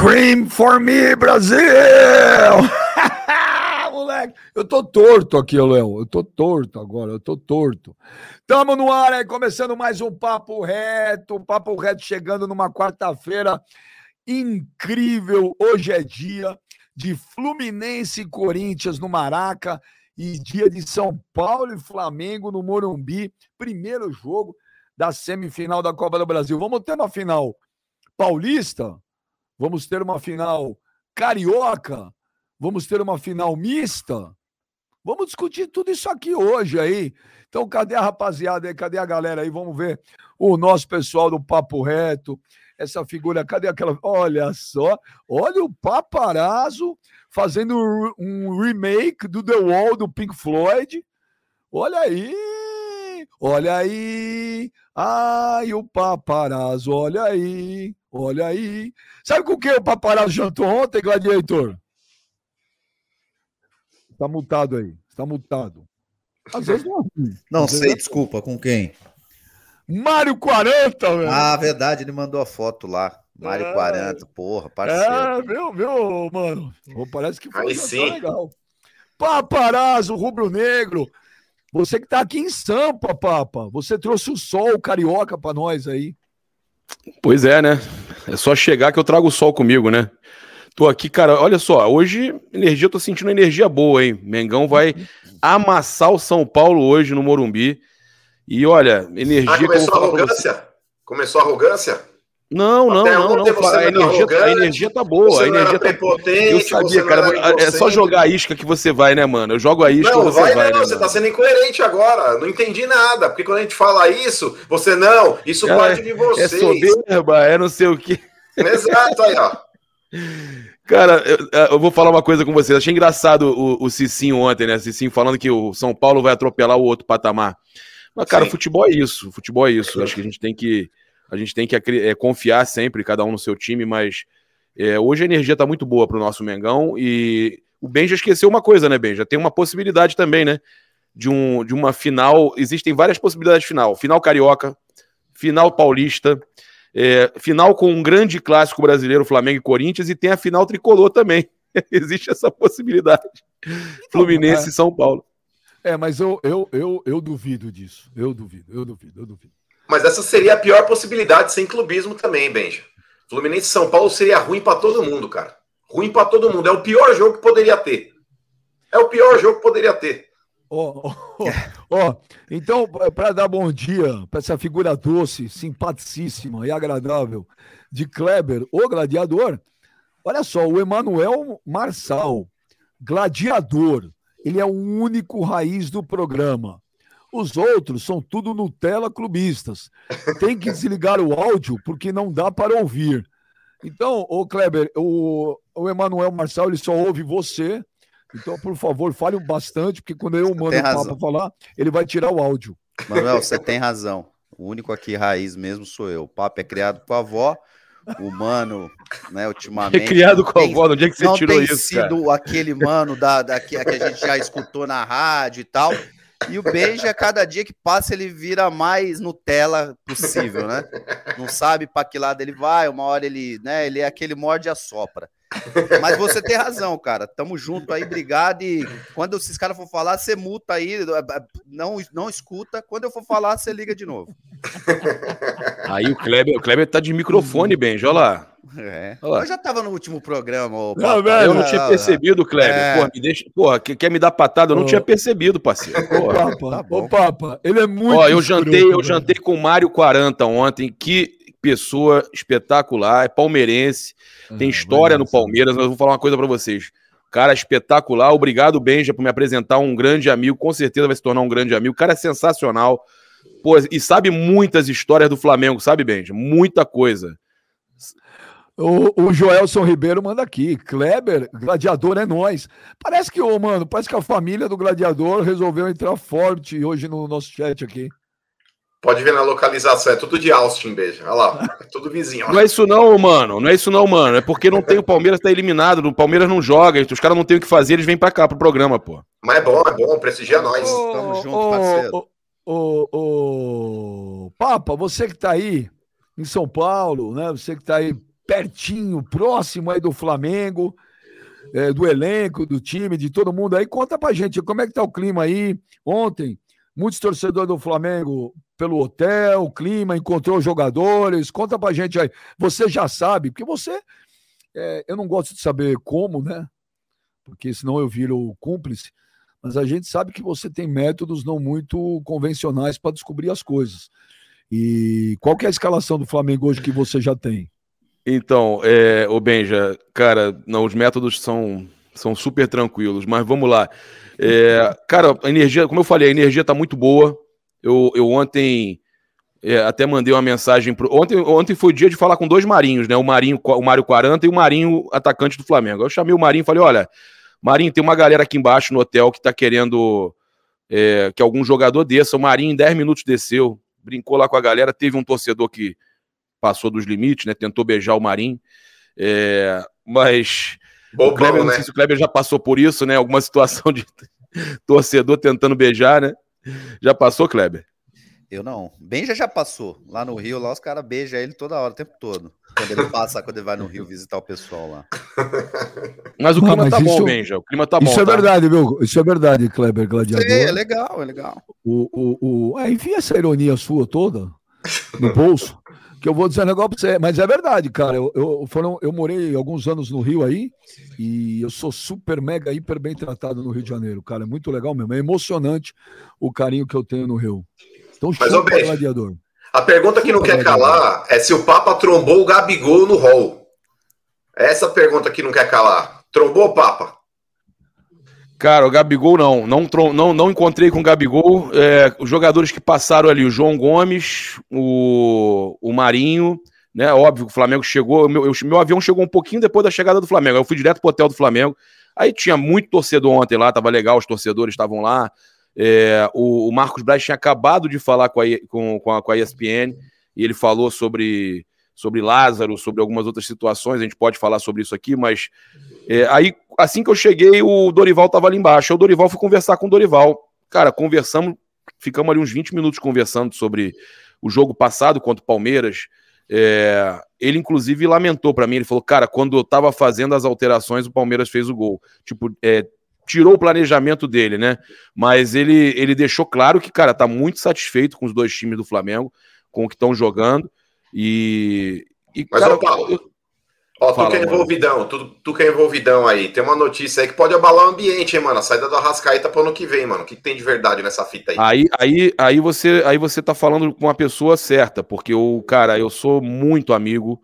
Scream for me, Brasil! Moleque, eu tô torto aqui, Léo. Eu tô torto agora, eu tô torto. Tamo no ar aí, começando mais um Papo Reto. Papo Reto chegando numa quarta-feira incrível. Hoje é dia de Fluminense e Corinthians no Maraca e dia de São Paulo e Flamengo no Morumbi. Primeiro jogo da semifinal da Copa do Brasil. Vamos ter uma final paulista? Vamos ter uma final carioca? Vamos ter uma final mista? Vamos discutir tudo isso aqui hoje aí. Então, cadê a rapaziada aí? Cadê a galera aí? Vamos ver o nosso pessoal do Papo Reto. Essa figura, cadê aquela? Olha só, olha o paparazzo fazendo um remake do The Wall do Pink Floyd. Olha aí, olha aí. Ai, o paparazzo, olha aí. Olha aí. Sabe com quem o paparazzo jantou ontem, Gladiator? Tá multado aí. Está multado. Às vezes não. É não Às sei, é... desculpa. Com quem? Mário 40, velho. Ah, verdade, ele mandou a foto lá. Mário é... 40, porra, parceiro. É, viu, viu, mano? Parece que foi aí sim. legal. Paparazzo, rubro-negro. Você que tá aqui em Sampa, papa. Você trouxe o sol carioca para nós aí. Pois é, né? É só chegar que eu trago o sol comigo, né? Tô aqui, cara, olha só, hoje energia, eu tô sentindo energia boa, hein? Mengão vai amassar o São Paulo hoje no Morumbi. E olha, energia. Ah, começou a arrogância? Começou a arrogância? Não, não, não, não. A energia, a energia tá boa. A energia tá Eu sabia, cara. É só jogar a isca que você vai, né, mano? Eu jogo a isca não, você vai. vai não, né, você mano? tá sendo incoerente agora. Não entendi nada. Porque quando a gente fala isso, você não, isso cara, parte de vocês. É soberba, é não sei o quê. Exato, aí, ó. Cara, eu, eu, vou falar uma coisa com vocês. Achei engraçado o, o Cicinho ontem, né? Cicinho falando que o São Paulo vai atropelar o outro patamar. Mas, cara, Sim. futebol é isso. Futebol é isso. Acho que a gente tem que a gente tem que é, confiar sempre, cada um no seu time, mas é, hoje a energia está muito boa para o nosso Mengão e o Ben já esqueceu uma coisa, né, Ben? Já tem uma possibilidade também, né? De, um, de uma final. Existem várias possibilidades de final: final carioca, final paulista, é, final com um grande clássico brasileiro, Flamengo e Corinthians, e tem a final tricolor também. Existe essa possibilidade. Então, Fluminense é... e São Paulo. É, mas eu, eu, eu, eu duvido disso. Eu duvido, eu duvido, eu duvido. Mas essa seria a pior possibilidade sem clubismo também, Benja. Fluminense São Paulo seria ruim para todo mundo, cara. Ruim para todo mundo. É o pior jogo que poderia ter. É o pior jogo que poderia ter. Ó, oh, oh, oh, então, para dar bom dia para essa figura doce, simpaticíssima e agradável de Kleber, o gladiador, olha só, o Emanuel Marçal, gladiador, ele é o único raiz do programa. Os outros são tudo Nutella clubistas. Tem que desligar o áudio porque não dá para ouvir. Então, o Kleber, o, o Emanuel Marçal, ele só ouve você. Então, por favor, fale bastante, porque quando eu mando o papo falar, ele vai tirar o áudio. Manuel, você tem razão. O único aqui raiz mesmo sou eu. O papo é criado com a avó. O mano, né, ultimamente. É criado com a avó, no dia que você não tirou tem isso. sido cara. aquele mano da, da, que, que a gente já escutou na rádio e tal. E o beijo, a cada dia que passa, ele vira mais Nutella possível, né? Não sabe para que lado ele vai, uma hora ele, né? Ele é aquele morde a sopra. Mas você tem razão, cara. Tamo junto aí, obrigado. E quando esses caras for falar, você multa aí, não, não escuta. Quando eu for falar, você liga de novo. Aí o Kleber, o Kleber tá de microfone, Benjo, olha lá. É. Eu já tava no último programa. Não, velho, eu não tinha percebido, Kleber. É. Porra, me deixa... Porra, quer me dar patada? Eu não oh. tinha percebido, parceiro. Porra. Papa, tá. Ô, Papa, ele é muito. Ó, eu jantei, eu jantei com o Mário 40 ontem. Que pessoa espetacular, é palmeirense, ah, tem história no Palmeiras. Mas eu vou falar uma coisa para vocês. Cara espetacular. Obrigado, Benja, por me apresentar um grande amigo. Com certeza vai se tornar um grande amigo. O cara é sensacional. Pô, e sabe muitas histórias do Flamengo, sabe, Benja? Muita coisa. O, o Joelson Ribeiro manda aqui. Kleber, gladiador é nós. Parece que, ô, mano, parece que a família do gladiador resolveu entrar forte hoje no nosso chat aqui. Pode ver na localização, é tudo de Austin, beijo. Olha lá, é tudo vizinho. Ó. Não é isso não, mano. Não é isso não, mano. É porque não tem o Palmeiras tá eliminado, o Palmeiras não joga, os caras não tem o que fazer, eles vêm pra cá pro programa, pô. Mas é bom, é bom, prestigia nós. Ô, Tamo junto, ô, parceiro. Ô, ô, Papa, você que tá aí em São Paulo, né? Você que tá aí pertinho, próximo aí do Flamengo, é, do elenco, do time, de todo mundo aí. Conta pra gente como é que tá o clima aí. Ontem, muitos torcedores do Flamengo pelo hotel, clima, encontrou jogadores. Conta pra gente aí. Você já sabe, porque você. É, eu não gosto de saber como, né? Porque senão eu viro cúmplice. Mas a gente sabe que você tem métodos não muito convencionais para descobrir as coisas. E qual é a escalação do Flamengo hoje que você já tem? Então, é, o Benja, cara, não, os métodos são, são super tranquilos, mas vamos lá. É, cara, a energia, como eu falei, a energia tá muito boa. Eu, eu ontem é, até mandei uma mensagem pro. Ontem, ontem foi dia de falar com dois marinhos, né? O Marinho, o Mário 40 e o Marinho, atacante do Flamengo. Eu chamei o Marinho e falei: olha, Marinho, tem uma galera aqui embaixo no hotel que tá querendo é, que algum jogador desça. O Marinho, em 10 minutos, desceu brincou lá com a galera. Teve um torcedor que passou dos limites, né? Tentou beijar o Marinho. É, mas Bobão, o Kleber, né? não sei se o Kleber já passou por isso, né? Alguma situação de torcedor tentando beijar, né? Já passou, Kleber? Eu não. Benja já passou. Lá no Rio, lá os caras beijam ele toda hora, o tempo todo. Quando ele passa, quando ele vai no Rio visitar o pessoal lá. Mas o clima não, mas tá isso, bom, Benja. O clima tá bom. Isso é tá? verdade, viu? Isso é verdade, Kleber Gladiador. Sim, é legal, é legal. O, o, o... Ah, enfim, essa ironia sua toda no bolso. Que eu vou dizer um negócio pra você, mas é verdade, cara. Eu, eu, foram, eu morei alguns anos no Rio aí e eu sou super, mega, hiper bem tratado no Rio de Janeiro, cara. É muito legal mesmo. É emocionante o carinho que eu tenho no Rio. Então, Mas, ô, gladiador. A pergunta que não quer calar é se o Papa trombou o Gabigol no hall. Essa pergunta que não quer calar. Trombou o Papa? Cara, o Gabigol não. Não, não, não encontrei com o Gabigol. É, os jogadores que passaram ali, o João Gomes, o, o Marinho, né? Óbvio que o Flamengo chegou. Meu, eu, meu avião chegou um pouquinho depois da chegada do Flamengo. Eu fui direto pro hotel do Flamengo. Aí tinha muito torcedor ontem lá, tava legal, os torcedores estavam lá. É, o, o, Marcos Braz tinha acabado de falar com a, com, com, a, com a ESPN e ele falou sobre, sobre Lázaro, sobre algumas outras situações. A gente pode falar sobre isso aqui, mas é, aí assim que eu cheguei, o Dorival estava ali embaixo. O Dorival foi conversar com o Dorival. Cara, conversamos, ficamos ali uns 20 minutos conversando sobre o jogo passado contra o Palmeiras. É, ele, inclusive, lamentou para mim. Ele falou: Cara, quando eu tava fazendo as alterações, o Palmeiras fez o gol. Tipo, é, tirou o planejamento dele, né? Mas ele, ele deixou claro que, cara, tá muito satisfeito com os dois times do Flamengo, com o que estão jogando. E. e Mas, cara, ó, Paulo, eu... ó, Fala, tu que é envolvidão, tu, tu que é envolvidão aí, tem uma notícia aí que pode abalar o ambiente, hein, mano? A saída do Arrascaeta pro ano que vem, mano. O que, que tem de verdade nessa fita aí? Aí, aí, aí, você, aí você tá falando com uma pessoa certa, porque o cara, eu sou muito amigo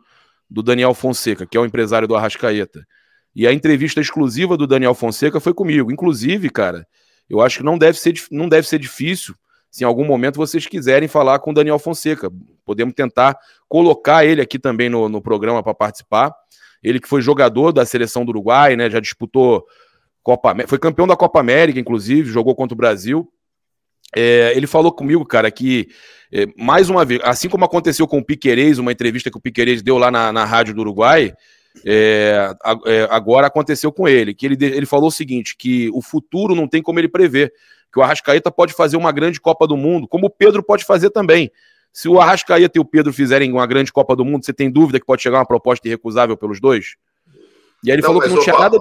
do Daniel Fonseca, que é o empresário do Arrascaeta. E a entrevista exclusiva do Daniel Fonseca foi comigo. Inclusive, cara, eu acho que não deve ser, não deve ser difícil se em algum momento vocês quiserem falar com o Daniel Fonseca. Podemos tentar colocar ele aqui também no, no programa para participar. Ele que foi jogador da seleção do Uruguai, né? Já disputou Copa foi campeão da Copa América, inclusive, jogou contra o Brasil. É, ele falou comigo, cara, que é, mais uma vez, assim como aconteceu com o Piquerez, uma entrevista que o Piquerez deu lá na, na rádio do Uruguai, é, é, agora aconteceu com ele, que ele, ele falou o seguinte, que o futuro não tem como ele prever, que o Arrascaeta pode fazer uma grande Copa do Mundo, como o Pedro pode fazer também. Se o Arrascaeta e o Pedro fizerem uma grande Copa do Mundo, você tem dúvida que pode chegar uma proposta irrecusável pelos dois? E aí ele não, falou que não tinha nada...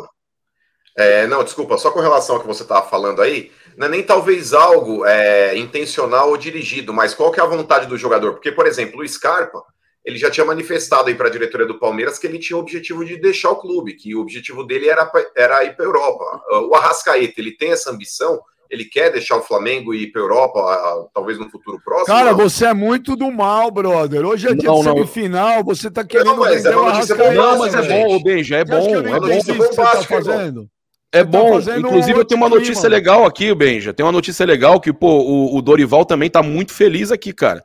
É, não, desculpa, só com relação ao que você estava falando aí, não é nem talvez algo é, intencional ou dirigido, mas qual que é a vontade do jogador? Porque, por exemplo, o Scarpa, ele já tinha manifestado aí para a diretoria do Palmeiras que ele tinha o objetivo de deixar o clube, que o objetivo dele era, era ir para a Europa. O Arrascaeta, ele tem essa ambição? Ele quer deixar o Flamengo e ir para a Europa, talvez no futuro próximo? Cara, não? você é muito do mal, brother. Hoje é dia não, de semifinal, você tá querendo não, mas é o Arrascaeta. Não, mas é bom, Benja, é bom, é bom. Você tá fazendo? É tá bom, tá inclusive eu tenho uma notícia clima. legal aqui, Benja. Tem uma notícia legal que, pô, o, o Dorival também tá muito feliz aqui, cara.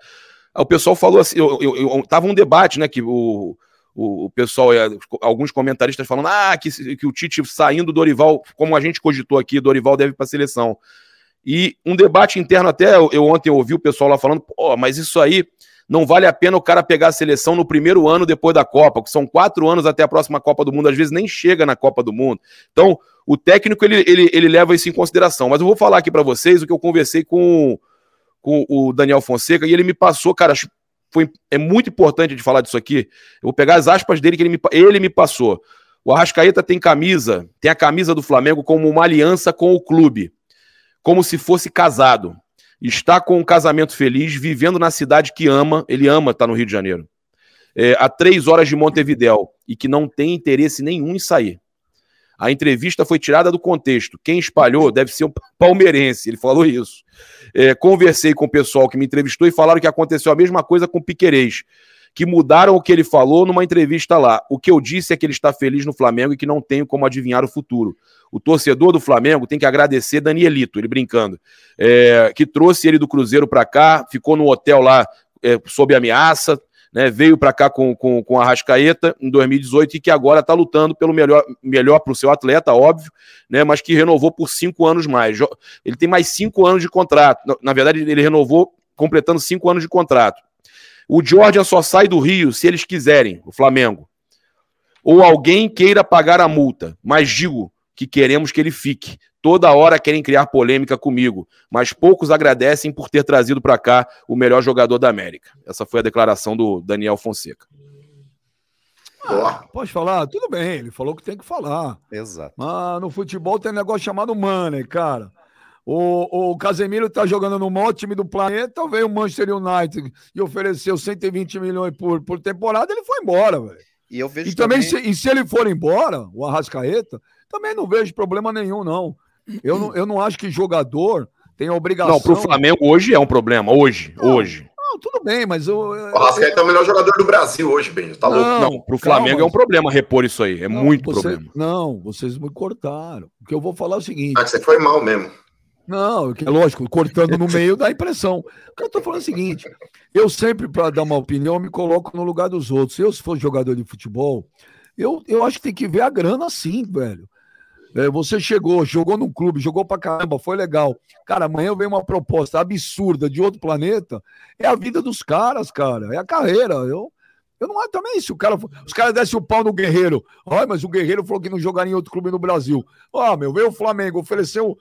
O pessoal falou assim, eu, eu, eu, tava um debate, né, que o, o, o pessoal, é, alguns comentaristas falando, ah, que, que o Tite saindo do Dorival, como a gente cogitou aqui, Dorival deve para a seleção. E um debate interno até, eu ontem ouvi o pessoal lá falando, pô, mas isso aí não vale a pena o cara pegar a seleção no primeiro ano depois da Copa, que são quatro anos até a próxima Copa do Mundo, às vezes nem chega na Copa do Mundo. Então, o técnico, ele, ele, ele leva isso em consideração. Mas eu vou falar aqui para vocês o que eu conversei com com o Daniel Fonseca e ele me passou, cara, foi, é muito importante de falar disso aqui. Eu vou pegar as aspas dele que ele me, ele me passou. O Arrascaeta tem camisa, tem a camisa do Flamengo como uma aliança com o clube, como se fosse casado. Está com um casamento feliz, vivendo na cidade que ama, ele ama estar no Rio de Janeiro, é, a três horas de Montevidéu, e que não tem interesse nenhum em sair. A entrevista foi tirada do contexto. Quem espalhou deve ser um palmeirense. Ele falou isso. É, conversei com o pessoal que me entrevistou e falaram que aconteceu a mesma coisa com o Piquerez, que mudaram o que ele falou numa entrevista lá. O que eu disse é que ele está feliz no Flamengo e que não tenho como adivinhar o futuro. O torcedor do Flamengo tem que agradecer Danielito, ele brincando, é, que trouxe ele do Cruzeiro para cá, ficou no hotel lá é, sob ameaça, né, veio para cá com, com, com a Rascaeta em 2018 e que agora está lutando pelo melhor melhor para o seu atleta, óbvio, né, mas que renovou por cinco anos mais. Ele tem mais cinco anos de contrato. Na verdade, ele renovou completando cinco anos de contrato. O Georgia só sai do Rio se eles quiserem, o Flamengo. Ou alguém queira pagar a multa, mas digo que queremos que ele fique. Toda hora querem criar polêmica comigo, mas poucos agradecem por ter trazido para cá o melhor jogador da América. Essa foi a declaração do Daniel Fonseca. Ah, pode falar? Tudo bem, ele falou que tem que falar. Exato. Mas no futebol tem um negócio chamado money, cara. O, o Casemiro tá jogando no maior time do planeta, veio o Manchester United e ofereceu 120 milhões por, por temporada, ele foi embora, velho. E eu vejo e também, também... Se, e se ele for embora, o Arrascaeta, também não vejo problema nenhum, não. Eu não, eu não acho que jogador tem a obrigação. Não, pro Flamengo hoje é um problema. Hoje, não, hoje. Não, tudo bem, mas eu. O Arrascaeta é o melhor jogador do Brasil hoje, Benjo. Tá louco. Não, não pro Flamengo calma, é um problema repor isso aí. É não, muito você, problema. Não, vocês me cortaram. O que eu vou falar é o seguinte. Ah, você foi mal mesmo. Não, é lógico, cortando no meio dá impressão. O que eu tô falando é o seguinte: eu sempre, para dar uma opinião, me coloco no lugar dos outros. Eu, se for jogador de futebol, eu, eu acho que tem que ver a grana assim, velho. É, você chegou, jogou num clube, jogou pra caramba, foi legal. Cara, amanhã vem uma proposta absurda de outro planeta. É a vida dos caras, cara. É a carreira. Eu, eu não acho também se o cara. Os caras dessem o pau no Guerreiro. Ai, mas o Guerreiro falou que não jogaria em outro clube no Brasil. Oh, meu, veio o Flamengo, ofereceu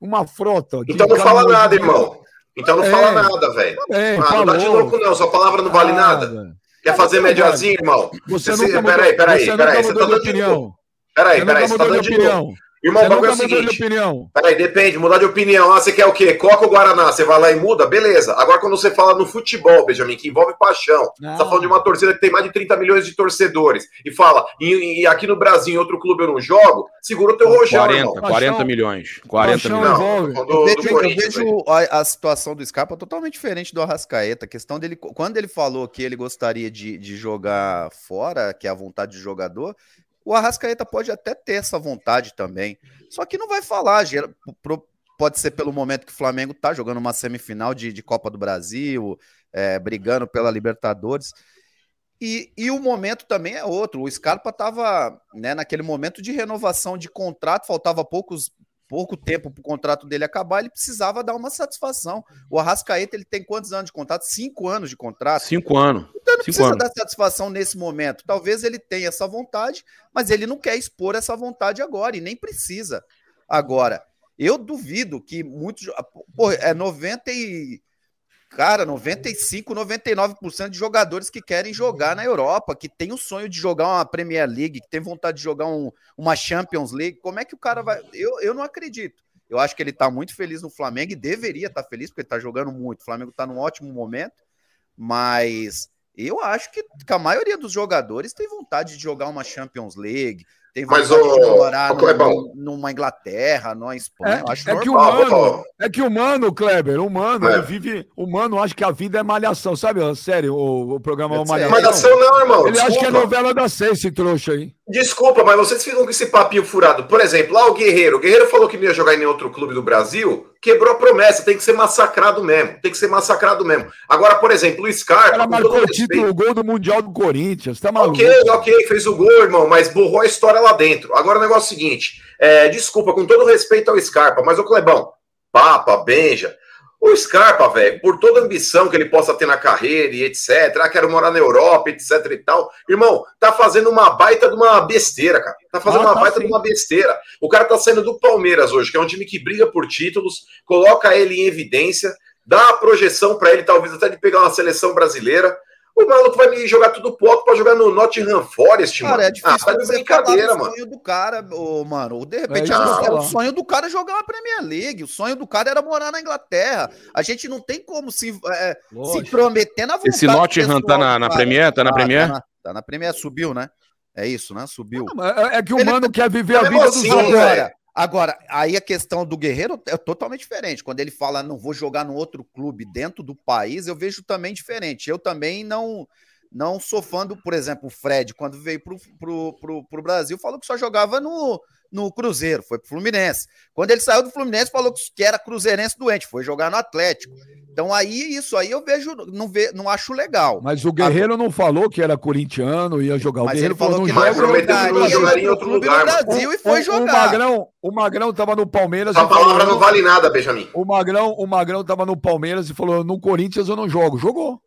uma frota. Então não fala nada, irmão. Então não é, fala nada, velho. Ah, não dá de louco, não. Sua palavra não vale ah, nada. Véio. Quer fazer médiazinho, irmão? Você, você nunca mudou, peraí, peraí, você peraí. Você tá dando opinião. Peraí, peraí, você tá dando de opinião. Irmão, você o bagulho é o seguinte. De opinião. Peraí, depende, mudar de opinião. Ah, você quer o quê? Coca ou Guaraná? Você vai lá e muda? Beleza. Agora, quando você fala no futebol, Benjamin, que envolve paixão, você tá falando de uma torcida que tem mais de 30 milhões de torcedores, e fala, e, e aqui no Brasil, em outro clube eu não jogo, segura o teu rojão, 40, irmão. 40 milhões. 40 paixão milhões. Não, do, eu vejo, do eu vejo a, a, situação do Scarpa totalmente diferente do Arrascaeta. A questão dele, quando ele falou que ele gostaria de, de jogar fora, que é a vontade de jogador, o Arrascaeta pode até ter essa vontade também. Só que não vai falar. Pode ser pelo momento que o Flamengo está jogando uma semifinal de, de Copa do Brasil, é, brigando pela Libertadores. E, e, o momento também é outro. O Scarpa estava né, naquele momento de renovação de contrato, faltava poucos, pouco tempo para o contrato dele acabar, ele precisava dar uma satisfação. O Arrascaeta ele tem quantos anos de contrato? Cinco anos de contrato. Cinco anos. Então ele Cinco precisa anos. dar satisfação nesse momento. Talvez ele tenha essa vontade, mas ele não quer expor essa vontade agora e nem precisa. Agora, eu duvido que muitos. Pô, é 90 e cara, 95, 99% de jogadores que querem jogar na Europa, que tem o sonho de jogar uma Premier League, que tem vontade de jogar um, uma Champions League. Como é que o cara vai. Eu, eu não acredito. Eu acho que ele tá muito feliz no Flamengo e deveria estar tá feliz, porque ele tá jogando muito. O Flamengo tá num ótimo momento, mas eu acho que, que a maioria dos jogadores tem vontade de jogar uma Champions League, tem Mas o morar no, numa Inglaterra, numa Espanha. É, acho é que o mano, é que o mano, Kleber, o mano, é. ele vive. O mano acha que a vida é malhação, sabe? Sério, o, o programa é Malhação. Malhação não, irmão. Ele desculpa. acha que é novela da seis, esse trouxa aí. Desculpa, mas vocês ficam com esse papinho furado. Por exemplo, lá o Guerreiro. O Guerreiro falou que não ia jogar em nenhum outro clube do Brasil, quebrou a promessa. Tem que ser massacrado mesmo. Tem que ser massacrado mesmo. Agora, por exemplo, o Scarpa. Ela marcou o título, o gol do Mundial do Corinthians. Tá maluco? Ok, ok, fez o gol, irmão, mas borrou a história lá dentro. Agora o negócio é o seguinte: é, desculpa, com todo respeito ao Scarpa, mas o Clebão, Papa, Benja. O Scarpa, velho, por toda a ambição que ele possa ter na carreira e etc, ah, quero morar na Europa, etc e tal, irmão, tá fazendo uma baita de uma besteira, cara. Tá fazendo ah, uma tá baita sim. de uma besteira. O cara tá saindo do Palmeiras hoje, que é um time que briga por títulos, coloca ele em evidência, dá a projeção para ele, talvez até de pegar uma seleção brasileira. O maluco vai me jogar tudo pro alto pra jogar no Nottingham Forest, Cara, mano. é difícil ah, tá de brincadeira, falar do mano. sonho do cara, ô, mano. De repente, É isso é, ia o sonho do cara é jogar uma Premier League. O sonho do cara era morar na Inglaterra. A gente não tem como se, é, se Lógico. prometer na vontade Esse Nottingham tá na, na. Premier? Tá na Ah, Premier? Tá na, tá na Premier, subiu, né? É isso, né? Subiu. É, é que o Ele- mano quer viver a Mas vida dos outros. velho. Agora, aí a questão do Guerreiro é totalmente diferente. Quando ele fala, não vou jogar no outro clube dentro do país, eu vejo também diferente. Eu também não não sou fã do, por exemplo, o Fred, quando veio pro, pro Brasil, falou que só jogava no, no Cruzeiro, foi pro Fluminense. Quando ele saiu do Fluminense, falou que era cruzeirense doente, foi jogar no Atlético. Então aí, isso aí eu vejo, não, ve, não acho legal. Mas o Guerreiro não falou que era corintiano, ia jogar. O Mas Guerreiro ele falou falou que não Mas joga. prometeu que não jogaria em no outro clube lugar, no. Brasil e O- foi o, jogar. O Magrão, o Magrão tava no Palmeiras Essa e falou, palavra não vale nada, Benjamin. o Magrão, o Magrão tava no Palmeiras e falou: no Corinthians eu não jogo. Jogou.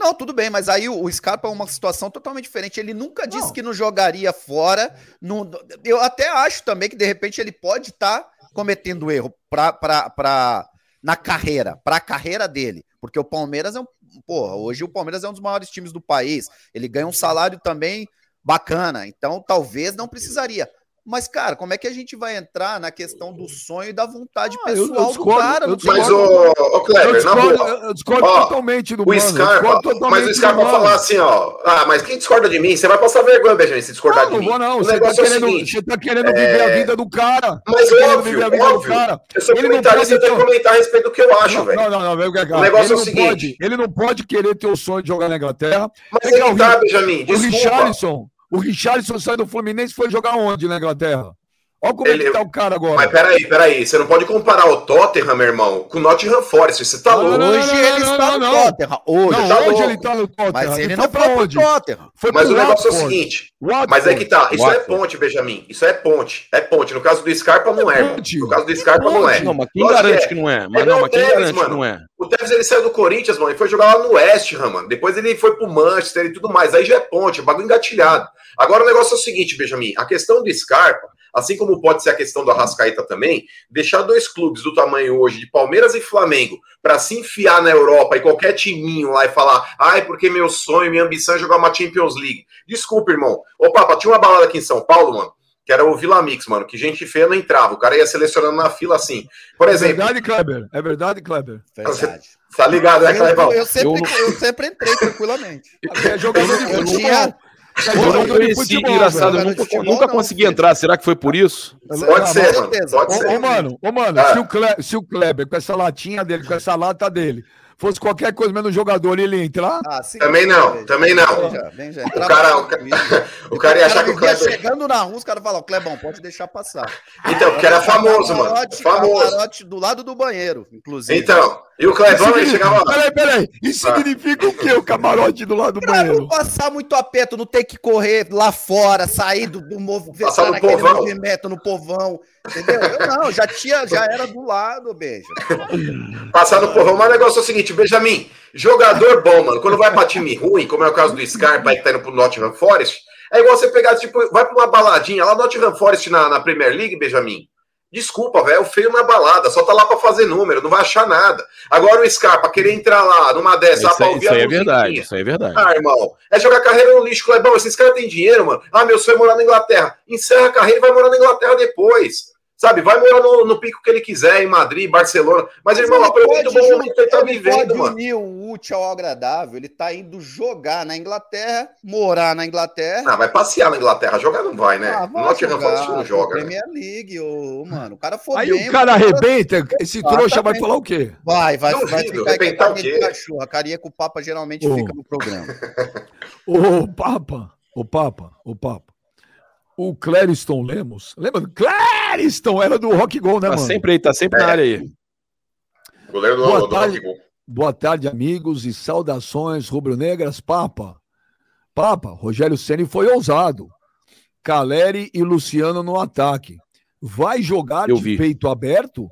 Não, tudo bem, mas aí o, Scarpa é uma situação totalmente diferente. Ele nunca disse Não. que não jogaria fora. no- eu até acho também que de repente ele pode estar cometendo erro pra, pra, pra, na carreira, para a carreira dele. Porque o Palmeiras é um. Porra, hoje o Palmeiras é um dos maiores times do país. Ele ganha um salário também bacana. Então talvez não precisaria. Mas, cara, como é que a gente vai entrar na questão do sonho e da vontade Ah, eu- eu pessoal discordo, do cara? eu Não tem Mas, discordo. ô, ô Eu Kleber, na discordo, boa. eu discordo Ó, totalmente do O eu Scarpa, discordo totalmente mas o Scarpa falar assim, ó. Ah, mas quem discorda de mim, você vai passar vergonha, Benjamin, se discordar Não, de não mim. vou, não. O Você tá, negócio é o querendo, seguinte. você tá querendo viver a vida do cara. Mas Tá óbvio, viver a vida óbvio. do cara. Eu sou Ele não comentarista, eu pode tenho que comentar a respeito do que eu acho, não, velho. não, não, não. O negócio ele é o não seguinte. Pode, ele não pode querer ter o sonho de jogar na Inglaterra. Mas o tá, Benjamin, O. Richarlison, o Richarlison saiu do Fluminense e foi jogar onde na Inglaterra? Olha como Ele- é que tá o cara agora. Mas peraí, peraí, você não pode comparar o Tottenham, meu irmão, com o Nottingham Forest, você tá louco. Hoje não, ele não, está não, no não. Tottenham. Hoje. Não, tá hoje ele tá no Tottenham. Mas ele foi não pra foi pro onde? Tottenham. Foi Mas pro o negócio é o seguinte, Watford. mas é que tá, isso é Watford. ponte, Benjamin, isso é ponte, é ponte. No caso do Scarpa não é, ponte. no caso do Scarpa não é. Não, mas quem Lógico garante é. que não é? Mas É não, mas quem o Tevez, garante que mano. não é? O Tevez ele saiu do Corinthians, mano, e foi jogar lá no West Ham, mano. Depois ele foi pro Manchester e tudo mais. Aí já é ponte, é bagulho engatilhado. Agora o negócio é o seguinte, Benjamin, a questão do Scarpa, assim como pode ser a questão do Arrascaeta também, deixar dois clubes do tamanho hoje de Palmeiras e Flamengo pra se enfiar na Europa e qualquer timinho lá e falar, ai, porque meu sonho, minha ambição é jogar uma Champions League. Desculpa, irmão. Ô, Papa, tinha uma balada aqui em São Paulo, mano, que era o Vila Mix, mano, que gente feia não entrava. O cara ia selecionando na fila assim. Por É exemplo, verdade, Kleber? É verdade, Kleber? Verdade. tá ligado, né, Eu, Clebão? eu sempre, Eu eu sempre entrei tranquilamente. É jogador de Eu futebol. tinha- É Eu não conheci, futebol, engraçado, eu nunca, Futebol, nunca não, consegui filho. entrar. Será que foi por isso? Pode Ah, ser, mano. Pode Ô, ser. ô, mano, ô, mano, Ah. se, o Cle- se o Kleber, com essa latinha dele, com essa lata dele, fosse qualquer coisa menos jogador, ele ia entrar? Ah, sim. Também não, também não. O cara, o, tranquilo. ca- o cara ia achar que o Kleber. chegando na rua, os caras falam, Clebão, pode deixar passar. Então, porque era famoso, mano. Famoso. do lado do banheiro, inclusive. Então, e o Clebão ele chegava lá. Peraí, peraí. Isso Ah. significa o quê? O camarote do lado do Pra não banheiro? passar muito aperto, não ter que correr lá fora, sair do, do movimento, Passar no povão. movimento no povão, entendeu? Eu não, já tinha, já era do lado, beijo. Passar no povão, mas o negócio é o seguinte, Benjamin, jogador bom, mano, quando vai pra time ruim, como é o caso do Scarpa que tá indo pro Nottingham Forest, é igual você pegar, tipo, vai pra uma baladinha lá no Nottingham Forest na, na Premier League, Benjamin. Desculpa, velho, é o feio na balada, só tá lá pra fazer número, não vai achar nada. Agora o Scarpa querer entrar lá numa dessa, lá Isso, aí- ouvir isso aí é verdade, isso aí é verdade. Ah, irmão, é jogar carreira no lixo, Clebão. Esses caras têm dinheiro, mano. Ah, meu sonho é morar na Inglaterra. Encerra a carreira e vai morar na Inglaterra depois. Sabe, vai morar no, no pico que ele quiser, em Madrid, Barcelona. Mas, irmão, ele aproveita o bom momento que ele tá ele vivendo, pode mano. unir o útil ao agradável. Ele tá indo jogar na Inglaterra, morar na Inglaterra. Ah, vai passear na Inglaterra. Jogar não vai, né? Ah, vai Nottingham jogar Forest não joga, né? Premier League, ô, mano. O cara for Aí bem, o cara arrebenta, esse trouxa vai Exatamente. falar o quê? Vai, vai, Duvido, vai ficar com a arrebentar o quê? cachorro. A carinha que o Papa geralmente Ô. fica no programa. Ô, Papa, ô, Papa, ô, Papa. O Clériston Lemos, lembra? Clériston era do Rock Go, né, Tá mano? sempre aí, tá sempre na É. área aí. Goleiro do, Boa do tarde. Rock Go. Boa tarde, amigos e saudações rubro-negras, Papa. Papa, Rogério Ceni foi ousado. Caleri e Luciano no ataque. Vai jogar Eu de vi. peito aberto?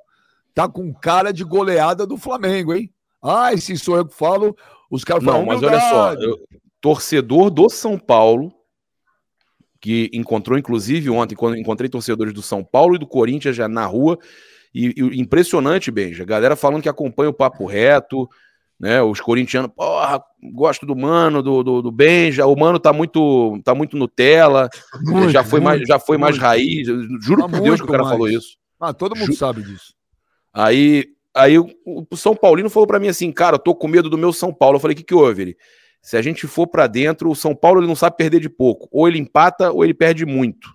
Tá com cara de goleada do Flamengo, hein? Ah, se sou eu que falo, os caras Não, falam mas olha só, eu- torcedor do São Paulo, que encontrou, inclusive, ontem, quando encontrei torcedores do São Paulo e do Corinthians já na rua, e, e impressionante, Benja, galera falando que acompanha o papo reto, né? Os corintianos, porra, gosto do Mano, do, do, do Benja, o Mano tá muito, tá muito Nutella, muito, já foi, muito, mais, já foi muito. mais raiz, juro tá por Deus que o cara mais. falou isso. Ah, todo mundo Ju... sabe disso. Aí, aí o, o São Paulino falou para mim assim, cara, eu tô com medo do meu São Paulo. Eu falei, o que que houve? Ele, se a gente for para dentro, o São Paulo ele não sabe perder de pouco. Ou ele empata ou ele perde muito.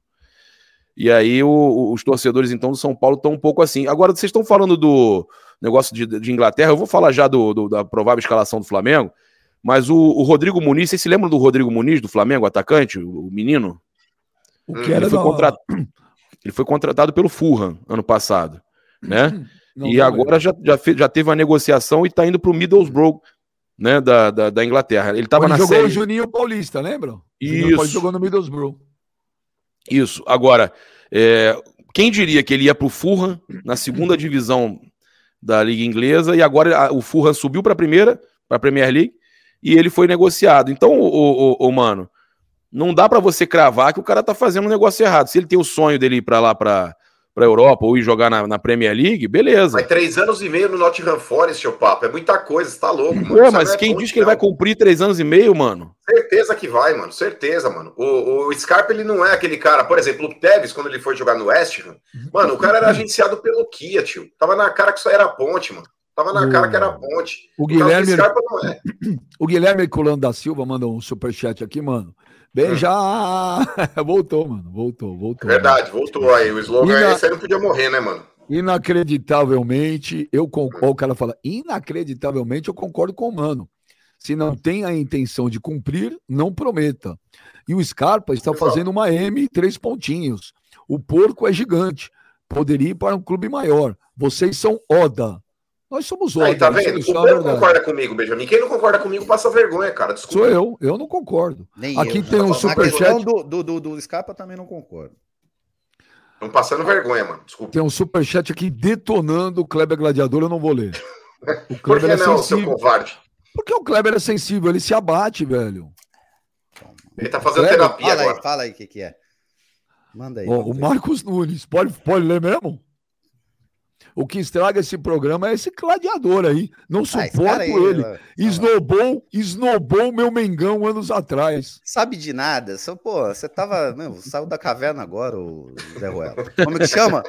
E aí o, os torcedores, então, do São Paulo estão um pouco assim. Agora, vocês estão falando do negócio de, de Inglaterra, eu vou falar já do, do, da provável escalação do Flamengo, mas o, o, Rodrigo Muniz, vocês se lembram do Rodrigo Muniz, do Flamengo, atacante, o, o menino? O que era ele, foi contrat... ele foi contratado pelo Fulham ano passado, né? Não, e não, agora já, já, fez, já teve uma negociação e está indo para o Middlesbrough, né, da, da, da, Inglaterra. Ele estava na jogou série... o Juninho Paulista, lembra? Isso. Ele jogou no Middlesbrough. Isso. Agora, é, quem diria que ele ia para o Fulham na segunda divisão da Liga Inglesa e agora o Fulham subiu para a primeira, para a Premier League e ele foi negociado. Então, o, o, o mano, não dá para você cravar que o cara tá fazendo um negócio errado. Se ele tem o sonho dele ir para lá para para Europa ou ir jogar na, na, Premier League, beleza. Mas três anos e meio no Nottingham Forest, seu papo, é muita coisa, você tá louco, mano. Pô, mas é quem diz que ele vai cumprir três anos e meio, mano? Certeza que vai, mano, certeza, mano. O, o Scarpa, ele não é aquele cara, por exemplo, o Tevez, quando ele foi jogar no West Ham, mano, o cara era agenciado pelo Kia, tio. Tava na cara que só era ponte, mano. Tava na o... cara que era ponte. O Guilherme... O, Scarpa não é. o Guilherme Colando da Silva mandou um superchat aqui, mano. Bem, já. voltou, mano. Voltou, voltou. Verdade, mano. voltou aí. O slogan Ina... esse aí não podia morrer, né, mano? Inacreditavelmente, eu concordo. O cara fala, inacreditavelmente, eu concordo com o mano. Se não tem a intenção de cumprir, não prometa. E o Scarpa está fazendo uma M três pontinhos. O porco é gigante. Poderia ir para um clube maior. Vocês são Oda. Nós somos outros. Aí, tá vendo? O povo concorda comigo, Benjamin. Quem não concorda comigo passa vergonha, cara. Desculpa. Sou eu, eu não concordo. Nem Aqui eu. tem um superchat. Do, do, do, do Scarpa também não concordo. Estão passando vergonha, mano. Desculpa. Tem um superchat aqui detonando o Kleber Gladiador, eu não vou ler. O Por que é não, sensível. seu covarde? Porque o Kleber é sensível, ele se abate, velho. Ele tá fazendo Kleber, terapia fala agora. Aí, fala aí o que, que é. Manda aí. Oh, o Marcos Nunes, pode, pode ler mesmo? O que estraga esse programa é esse gladiador aí. Não ah, suporto aí, ele. Esnobou, esnobou meu Mengão anos atrás. Sabe de nada? Só, pô, você tava. Meu, saiu da caverna agora, o Zé Ruela. Como é que chama?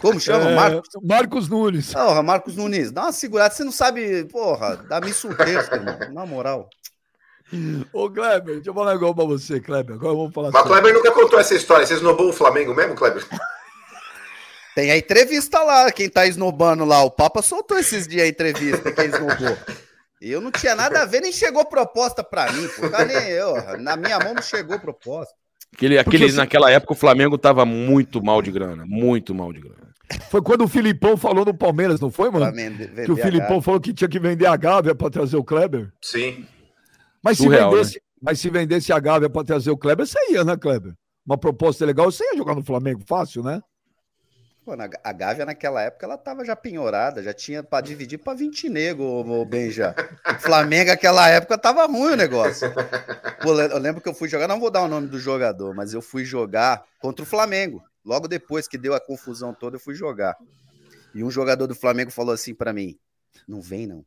Como chama? É, Marcos? Marcos Nunes. Porra, Marcos Nunes. Dá uma segurada. Você não sabe, porra, dá-me surpresa, irmão. Na moral. Ô, Kleber, deixa eu falar um negócio pra você, Kleber. Agora vamos falar Mas o Kleber nunca contou essa história. Você esnobou o Flamengo mesmo, Kleber? Tem a entrevista lá, quem tá esnobando lá. O Papa soltou esses dias a entrevista, quem esnobou. Eu não tinha nada a ver, nem chegou proposta para mim, pô. Tá nem eu. Na minha mão não chegou proposta. Aquele, aquele, assim, naquela época o Flamengo tava muito mal de grana, muito mal de grana. Foi quando o Filipão falou no Palmeiras, não foi, mano? que o Filipão falou que tinha que vender a Gávea para trazer o Kleber. Sim. Mas se, vendesse, né? mas se vendesse a Gávea para trazer o Kleber, você ia, né, Kleber? Uma proposta legal, você ia jogar no Flamengo fácil, né? Pô, a Gávea naquela época ela tava já penhorada, já tinha para dividir para 20 nego, o Benja. Flamengo naquela época tava ruim o negócio. Pô, eu lembro que eu fui jogar, não vou dar o nome do jogador, mas eu fui jogar contra o Flamengo. Logo depois que deu a confusão toda, eu fui jogar. E um jogador do Flamengo falou assim para mim: "Não vem não.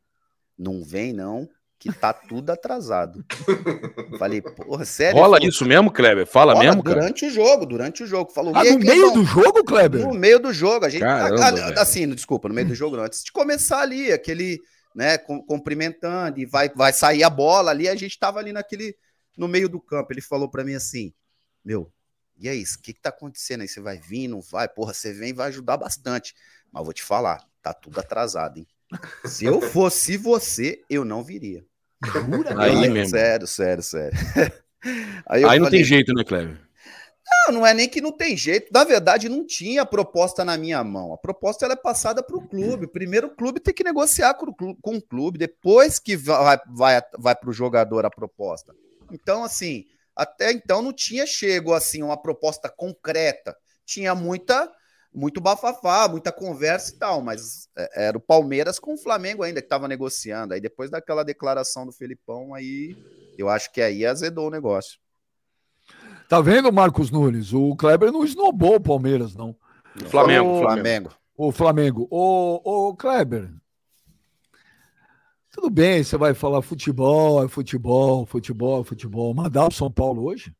Não vem não, que tá tudo atrasado. Falei, porra, sério? Rola isso mesmo, Kleber? Fala Rola, mesmo, cara? Durante o jogo, durante o jogo. Falou, ah, no meio do jogo, Kleber? No meio do jogo. A gente, Caramba, a, a, assim, desculpa, no meio do jogo não. Antes de começar ali, aquele, né, cumprimentando, e vai, vai sair a bola ali, a gente tava ali naquele, no meio do campo. Ele falou para mim assim, meu, e é isso, o que que tá acontecendo aí? Você vai vir, não vai? Porra, você vem vai ajudar bastante. Mas vou te falar, tá tudo atrasado, hein? Se eu fosse você, eu não viria. Jura? Aí mesmo. Sério, sério, sério. Aí, Aí não tem jeito, né, Cleber? Não, não é nem que não tem jeito. Na verdade, não tinha proposta na minha mão. A proposta ela é passada para o clube. Primeiro, o clube tem que negociar com o clube, com o clube depois que vai, vai, vai para o jogador a proposta. Então, assim, até então não tinha chego assim uma proposta concreta. Tinha muita muito bafafá, muita conversa e tal, mas é, era o Palmeiras com o Flamengo ainda que estava negociando. Aí depois daquela declaração do Felipão, aí eu acho que aí azedou o negócio. Tá vendo, Marcos Nunes? O Kleber não esnobou o Palmeiras, não. Flamengo, o, Flamengo. O Flamengo. O, o Kleber. Tudo bem, você vai falar futebol, é futebol, futebol, futebol. Mas dá o São Paulo hoje?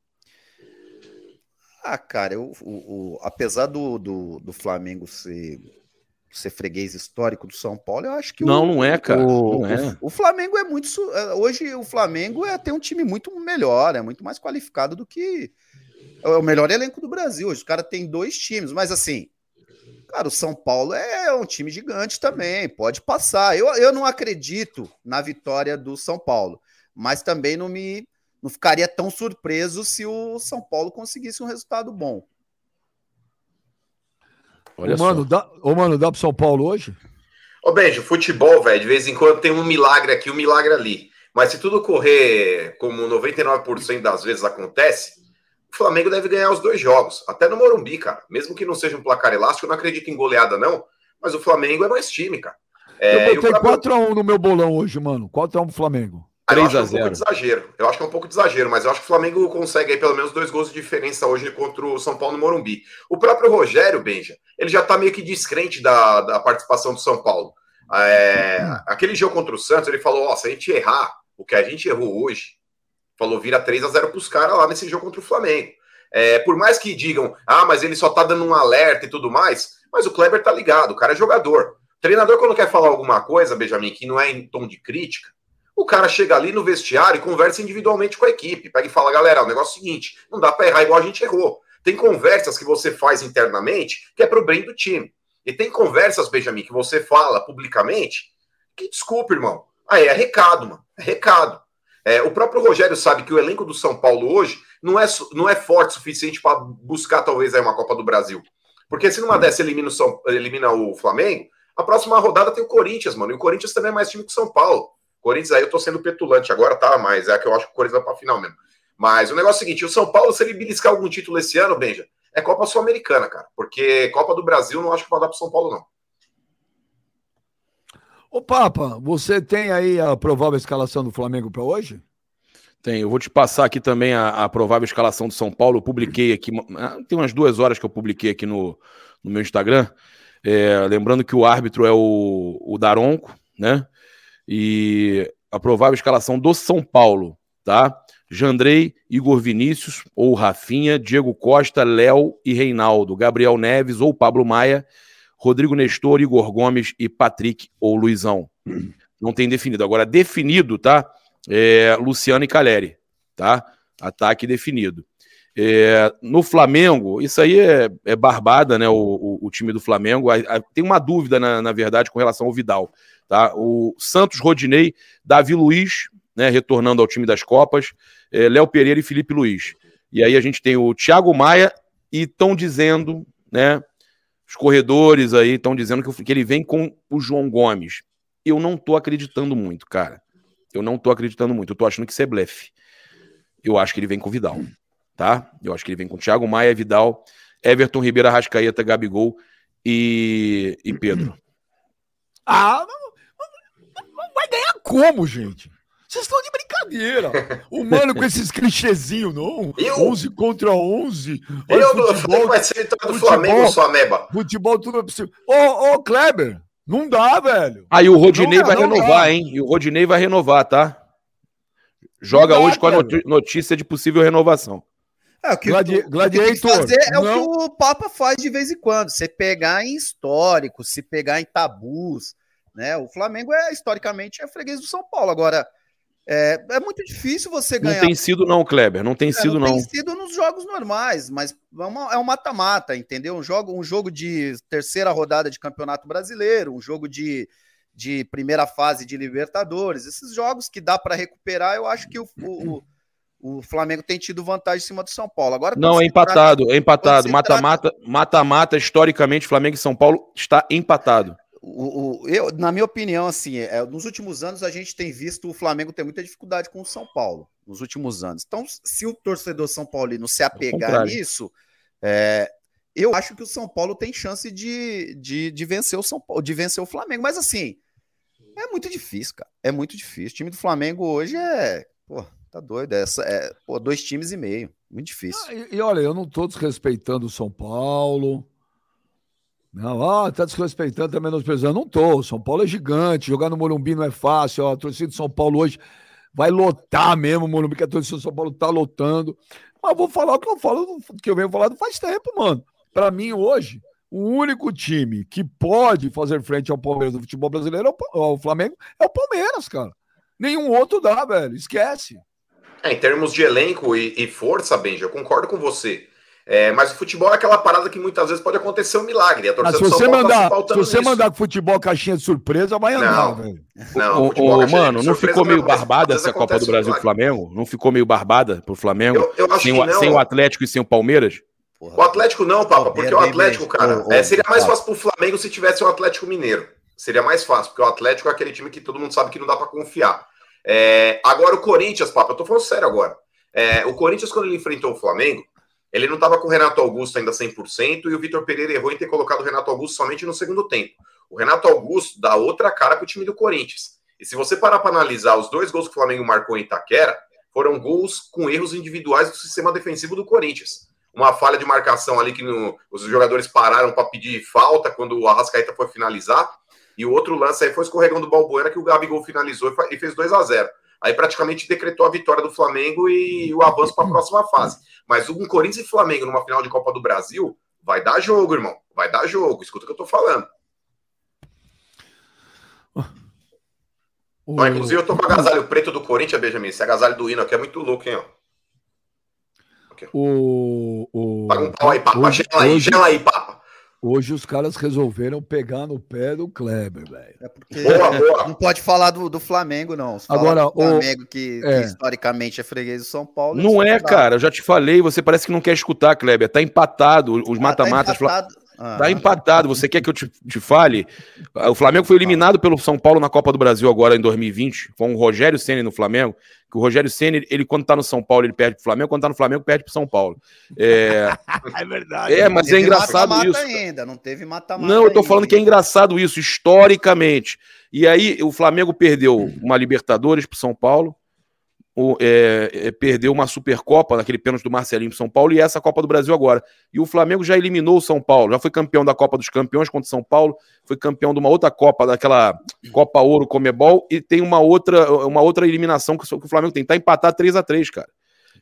Ah, cara, eu, o, o, apesar do, do, do, Flamengo ser, ser freguês histórico do São Paulo, eu acho que. Não, o, não é, cara. O, não é. o, Flamengo é muito. É, hoje o Flamengo é, tem um time muito melhor, é muito mais qualificado do que. É o melhor elenco do Brasil. Hoje o cara tem dois times, mas assim. Cara, o São Paulo é um time gigante também, pode passar. Eu, eu não acredito na vitória do São Paulo, mas também não me não ficaria tão surpreso se o São Paulo conseguisse um resultado bom. Olha ô, mano, dá, ô, mano, dá pro São Paulo hoje? Ô, Benjo, futebol, velho, de vez em quando tem um milagre aqui, um milagre ali. Mas se tudo correr como 99% das vezes acontece, o Flamengo deve ganhar os dois jogos. Até no Morumbi, cara. Mesmo que não seja um placar elástico, eu não acredito em goleada, não. Mas o Flamengo é mais time, cara. É, eu botei próprio... 4x1 no meu bolão hoje, mano. 4x1 pro Flamengo. 3 a 0. É um pouco de exagero. Eu acho que é um pouco de exagero, mas eu acho que o Flamengo consegue aí pelo menos dois gols de diferença hoje contra o São Paulo no Morumbi. O próprio Rogério Benja, ele já tá meio que descrente da, da participação do São Paulo. É, aquele jogo contra o Santos, ele falou: ó, se a gente errar o que a gente errou hoje, falou, vira 3 a 0 pros caras lá nesse jogo contra o Flamengo. É, por mais que digam, ah, mas ele só tá dando um alerta e tudo mais, mas o Kleber tá ligado, o cara é jogador. O treinador, quando quer falar alguma coisa, Benjamin, que não é em tom de crítica, o cara chega ali no vestiário e conversa individualmente com a equipe. Pega e fala, galera, o negócio é o seguinte: não dá para errar igual a gente errou. Tem conversas que você faz internamente que é pro bem do time. E tem conversas, Benjamin, que você fala publicamente que, desculpa, irmão. Aí é recado, mano. É recado. É, o próprio Rogério sabe que o elenco do São Paulo hoje não é, não é forte o suficiente para buscar, talvez, aí uma Copa do Brasil. Porque se numa dessa elimina o, São, elimina o Flamengo, a próxima rodada tem o Corinthians, mano. E o Corinthians também é mais time que o São Paulo. Corinthians aí eu tô sendo petulante agora, tá? Mas é que eu acho que o Corinthians vai pra final mesmo. Mas o negócio é o seguinte: o São Paulo, se ele beliscar algum título esse ano, Benja, é Copa Sul-Americana, cara. Porque Copa do Brasil não acho que vai dar pro São Paulo, não. Ô, Papa, você tem aí a provável escalação do Flamengo para hoje? Tem, eu vou te passar aqui também a, a, provável escalação do São Paulo. Eu publiquei aqui, ah, tem umas duas horas que eu publiquei aqui no, no meu Instagram. É, lembrando que o árbitro é o, o Daronco, né? E a provável escalação do São Paulo, tá? Jandrei, Igor Vinícius ou Rafinha, Diego Costa, Léo e Reinaldo, Gabriel Neves ou Pablo Maia, Rodrigo Nestor, Igor Gomes e Patrick ou Luizão. Não tem definido. Agora, definido, tá? É, Luciano e Caleri, tá? Ataque definido. É, no Flamengo, isso aí é, é barbada, né? O, o, o, time do Flamengo. Tem uma dúvida, na, na verdade, com relação ao Vidal. Tá? O Santos Rodinei, Davi Luiz, né, retornando ao time das Copas, é, Léo Pereira e Felipe Luiz. E aí a gente tem o Thiago Maia e estão dizendo, né? Os corredores aí estão dizendo que, que ele vem com o João Gomes. Eu não tô acreditando muito, cara. Eu não tô acreditando muito. Eu tô achando que isso é blefe. Eu acho que ele vem com o Vidal, tá? Eu acho que ele vem com Thiago Maia, Vidal, Everton Ribeiro, Arrascaeta, Gabigol e, e Pedro. Ah, não, como, gente? Vocês estão de brincadeira. O mano com esses clichêzinhos, não? Eu? 11 contra 11. Olha, eu futebol, falei que vai ser vitória do Flamengo, sua meba. Futebol tudo é possível. Ô, ô, Kleber, não dá, velho. Aí o Rodinei vai renovar, dá. hein? E o Rodinei vai renovar, tá? Joga dá, hoje com a notícia de possível renovação. É, o que, Gladi o, Gladiator. fazer é não. o que o Papa faz de vez em quando. Você pegar em históricos, se pegar em tabus né? O Flamengo é historicamente é freguês do São Paulo. Agora é, é muito difícil você ganhar. Não tem sido não, Kleber. Não tem é, sido não. Tem sido nos jogos normais, mas é um mata-mata, entendeu? Um jogo, um jogo de terceira rodada de Campeonato Brasileiro, um jogo de, de primeira fase de Libertadores. Esses jogos que dá para recuperar, eu acho que o, o o Flamengo tem tido vantagem em cima do São Paulo. Agora não é empatado, trata, é empatado. Mata-mata, mata-mata. Historicamente, Flamengo e São Paulo está empatado. O, o, eu, na minha opinião, assim, é, nos últimos anos a gente tem visto o Flamengo ter muita dificuldade com o São Paulo, nos últimos anos. Então, se o torcedor São Paulino se apegar nisso, é, eu acho que o São Paulo tem chance de, de, de, vencer o São Paulo, de vencer o Flamengo. Mas assim, é muito difícil, cara. É muito difícil. O time do Flamengo hoje é. Pô, tá doido. É, é pô, dois times e meio. Muito difícil. Ah, e, e olha, eu não tô desrespeitando o São Paulo Não, ó, tá desrespeitando, tá menosprezando. Não tô. São Paulo é gigante. Jogar no Morumbi não é fácil. Ó, a torcida de São Paulo hoje vai lotar mesmo o Morumbi, que a torcida de São Paulo tá lotando. Mas vou falar o que eu falo, que eu venho falando faz tempo, mano. Para mim, hoje, o único time que pode fazer frente ao Palmeiras do futebol brasileiro, é o Flamengo, é o Palmeiras, cara. Nenhum outro dá, velho. Esquece. É, em termos de elenco e, e força, Benja, eu concordo com você. É, mas o futebol é aquela parada que muitas vezes pode acontecer um milagre. A mas se você, mandar, tá se você mandar com futebol caixinha de surpresa, vai andar, velho. Não, o, o, mano, não ficou meio barbada essa Copa do Brasil pro Flamengo? Não ficou meio barbada pro Flamengo? Eu, eu sem, o, sem, o, Atlético e sem o Palmeiras? Porra. O Atlético não, Papa, porque o Atlético, cara, é, seria mais fácil pro Flamengo se tivesse o Atlético Mineiro. Seria mais fácil, porque o Atlético é aquele time que todo mundo sabe que não dá para confiar. É, agora o Corinthians, Papa, eu tô falando sério agora. É, o Corinthians, quando ele enfrentou o Flamengo, ele não estava com o Renato Augusto ainda 100% e o Vitor Pereira errou em ter colocado o Renato Augusto somente no segundo tempo. O Renato Augusto dá outra cara para o time do Corinthians. E se você parar para analisar os dois gols que o Flamengo marcou em Itaquera, foram gols com erros individuais do sistema defensivo do Corinthians. Uma falha de marcação ali que no, os jogadores pararam para pedir falta quando o Arrascaeta foi finalizar. E o outro lance aí foi escorregão do Balbuena que o Gabigol finalizou e fez 2 a 0 Aí praticamente decretou a vitória do Flamengo e o avanço para a próxima fase. Mas um Corinthians e Flamengo numa final de Copa do Brasil vai dar jogo, irmão. Vai dar jogo. Escuta o que eu tô falando. O... Inclusive, eu tô com o agasalho preto do Corinthians, Benjamin. Esse agasalho do hino aqui é muito louco, hein, ó. Aqui, ó. O, o... Paga um pau aí, papa. Hoje, gela aí, gela aí, papa. Hoje os caras resolveram pegar no pé do Kleber, velho. É porque boa, boa. não pode falar do, do Flamengo, não. Agora, do Flamengo, o... que, é. que, historicamente é freguês do São Paulo. Não é, cara. Eu já te falei, você parece que não quer escutar, Kleber. Tá empatado. Os ah, mata-matas. Tá empatado. Ah. Tá empatado. Você quer que eu te, te, fale? O Flamengo foi eliminado pelo São Paulo na Copa do Brasil agora em 2020. Foi um Rogério Ceni no Flamengo. Que o Rogério Ceni, ele quando tá no São Paulo, ele perde pro Flamengo. Quando tá no Flamengo, perde pro São Paulo. É, é verdade. É, mas é engraçado mata -mata isso. ainda, não teve mata-mata. Não, eu tô ainda. falando que é engraçado isso, historicamente. E aí, o Flamengo perdeu uma Libertadores pro São Paulo o, é, é, perdeu uma Supercopa naquele pênalti do Marcelinho para São Paulo e essa Copa do Brasil agora. E o Flamengo já eliminou o São Paulo, já foi campeão da Copa dos Campeões contra o São Paulo, foi campeão de uma outra Copa, daquela Copa Ouro Comebol, e tem uma outra, uma outra eliminação que o Flamengo tem. Tá empatado 3 a 3 cara.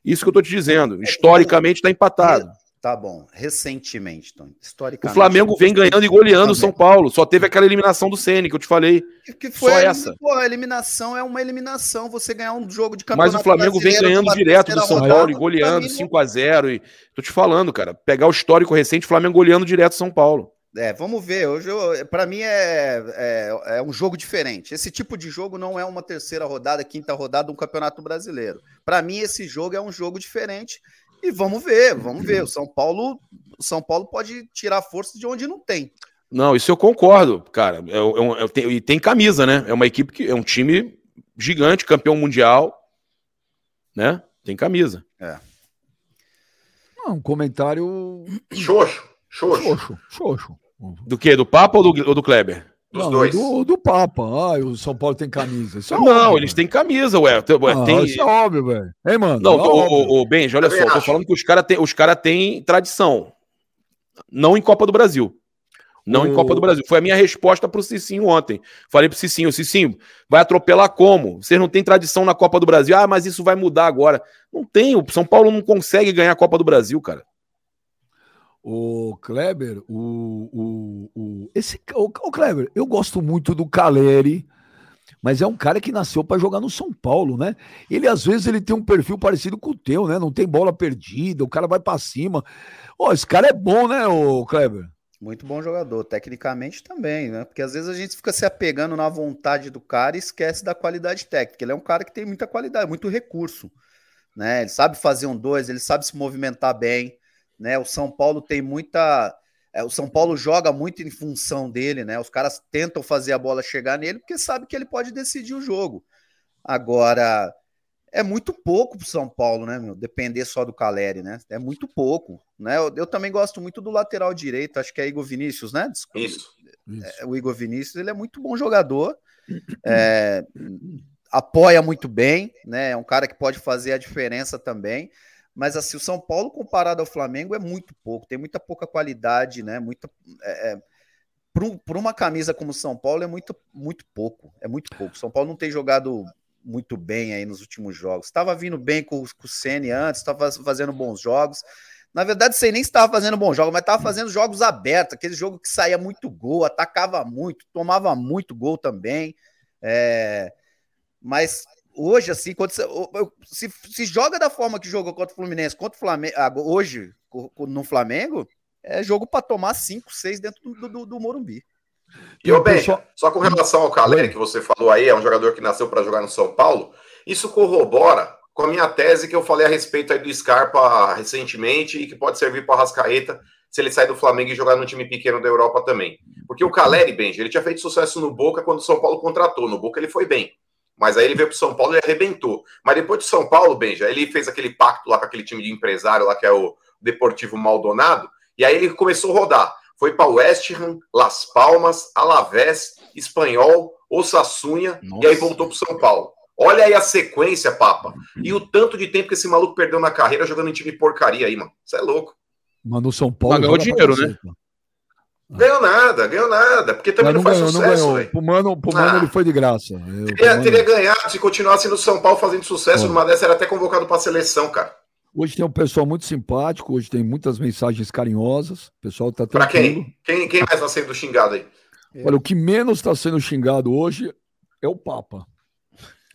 Isso que eu tô te dizendo. Historicamente tá empatado. Tá bom. Recentemente, Tony. Historicamente. O Flamengo vem ganhando e goleando o São Paulo. Só teve aquela eliminação do Ceni que eu te falei. Que foi Só essa. Pô, a eliminação é uma eliminação. Você ganhar um jogo de campeonato. Mas o Flamengo vem ganhando direto do São Paulo e goleando 5 a 0 e Tô te falando, cara. Pegar o histórico recente, o Flamengo goleando direto São Paulo. É, vamos ver. Hoje, para mim, é, é, é, um jogo diferente. Esse tipo de jogo não é uma terceira rodada, quinta rodada de um campeonato brasileiro. Para mim, esse jogo é um jogo diferente e vamos ver, vamos ver. O São Paulo, o São Paulo pode tirar força de onde não tem. Não, isso eu concordo, cara. É, é, é, e tem camisa, né? É uma equipe que é um time gigante, campeão mundial, né? Tem camisa. É. Ah, um comentário. Xoxo. Xoxo. Xoxo. Xoxo. Do que? Do Papa ou do, ou do Kleber? Dos não, dois. Do, do Papa. Ah, o São Paulo tem camisa. É não, óbvio, eles têm camisa, ué. Ah, tem... Isso é óbvio, velho. Hein, mano? Não, é o, o, o Benji, olha só, tô falando que os caras têm cara tem tradição. Não em Copa do Brasil. Não o... em Copa do Brasil. Foi a minha resposta pro Cicinho ontem. Falei pro Cicinho, Cicinho, vai atropelar como? Vocês não têm tradição na Copa do Brasil. Ah, mas isso vai mudar agora. Não tem. O São Paulo não consegue ganhar a Copa do Brasil, cara. O Kleber, o, o, o, esse, o, o Kleber, eu gosto muito do Caleri, mas é um cara que nasceu para jogar no São Paulo, né? Ele às vezes ele tem um perfil parecido com o teu, né? Não tem bola perdida, o cara vai para cima. Ó, esse cara é bom, né, o Kleber? Muito bom jogador, tecnicamente também, né? Porque às vezes a gente fica se apegando na vontade do cara e esquece da qualidade técnica. Ele é um cara que tem muita qualidade, muito recurso, né? Ele sabe fazer um dois, ele sabe se movimentar bem né? O São Paulo tem muita. É, o São Paulo joga muito em função dele, né? Os caras tentam fazer a bola chegar nele porque sabe que ele pode decidir o jogo. Agora, é muito pouco pro São Paulo, né, meu? Depender só do Caleri, né? É muito pouco, né? Eu, eu, também gosto muito do lateral direito, acho que é Igor Vinícius, né? Desculpa. Isso. É, o Igor Vinícius, ele é muito bom jogador, é, apoia muito bem, né? É um cara que pode fazer a diferença também. Mas assim, o São Paulo comparado ao Flamengo é muito pouco, tem muita pouca qualidade, né? Muita, é, é, por, uma camisa como São Paulo é muito, muito pouco. É muito pouco. São Paulo não tem jogado muito bem aí nos últimos jogos. Estava vindo bem com, com o Ceni antes, estava fazendo bons jogos. Na verdade, você nem estava fazendo bons jogos, mas estava fazendo jogos abertos, aquele jogo que saía muito gol, atacava muito, tomava muito gol também. É... Mas hoje, assim, quando você, se, se joga da forma que jogou contra o Fluminense, contra o Flamengo, hoje no Flamengo, é jogo para tomar 5, 6 dentro do, do, do Morumbi. E o Ben, só com relação ao Caleri, que você falou aí, é um jogador que nasceu para jogar no São Paulo, isso corrobora com a minha tese que eu falei a respeito aí do Scarpa recentemente e que pode servir para o Rascaeta se ele sair do Flamengo e jogar no time pequeno da Europa também. Porque o Caleri, Benji, ele tinha feito sucesso no Boca quando o São Paulo contratou. No Boca ele foi bem. Mas aí ele veio para o São Paulo e arrebentou. Mas depois do São Paulo, Benja, ele fez aquele pacto lá com aquele time de empresário lá que é o Deportivo Maldonado. E aí ele começou a rodar. Foi para West Ham, Las Palmas, Alavés, Espanhol, Osassunha Nossa. e aí voltou para São Paulo. Olha aí a sequência, Papa. E o tanto de tempo que esse maluco perdeu na carreira jogando em time porcaria aí, mano. Você é louco. Mano, o São Paulo. Ganhou dinheiro, né? Ganhou nada, ganhou nada. Porque também não, não, faz ganhou, sucesso. Não ganhou. Pro Mano, pro Mano ah. ele foi de graça. Eu, teria, mano... teria ganhado se continuasse no São Paulo fazendo sucesso. Numa dessa era até convocado para a seleção, cara. Hoje tem um pessoal muito simpático, hoje tem muitas mensagens carinhosas. O pessoal tá Para quem? quem? Quem mais está sendo xingado aí? Olha, o que menos está sendo xingado hoje é o Papa.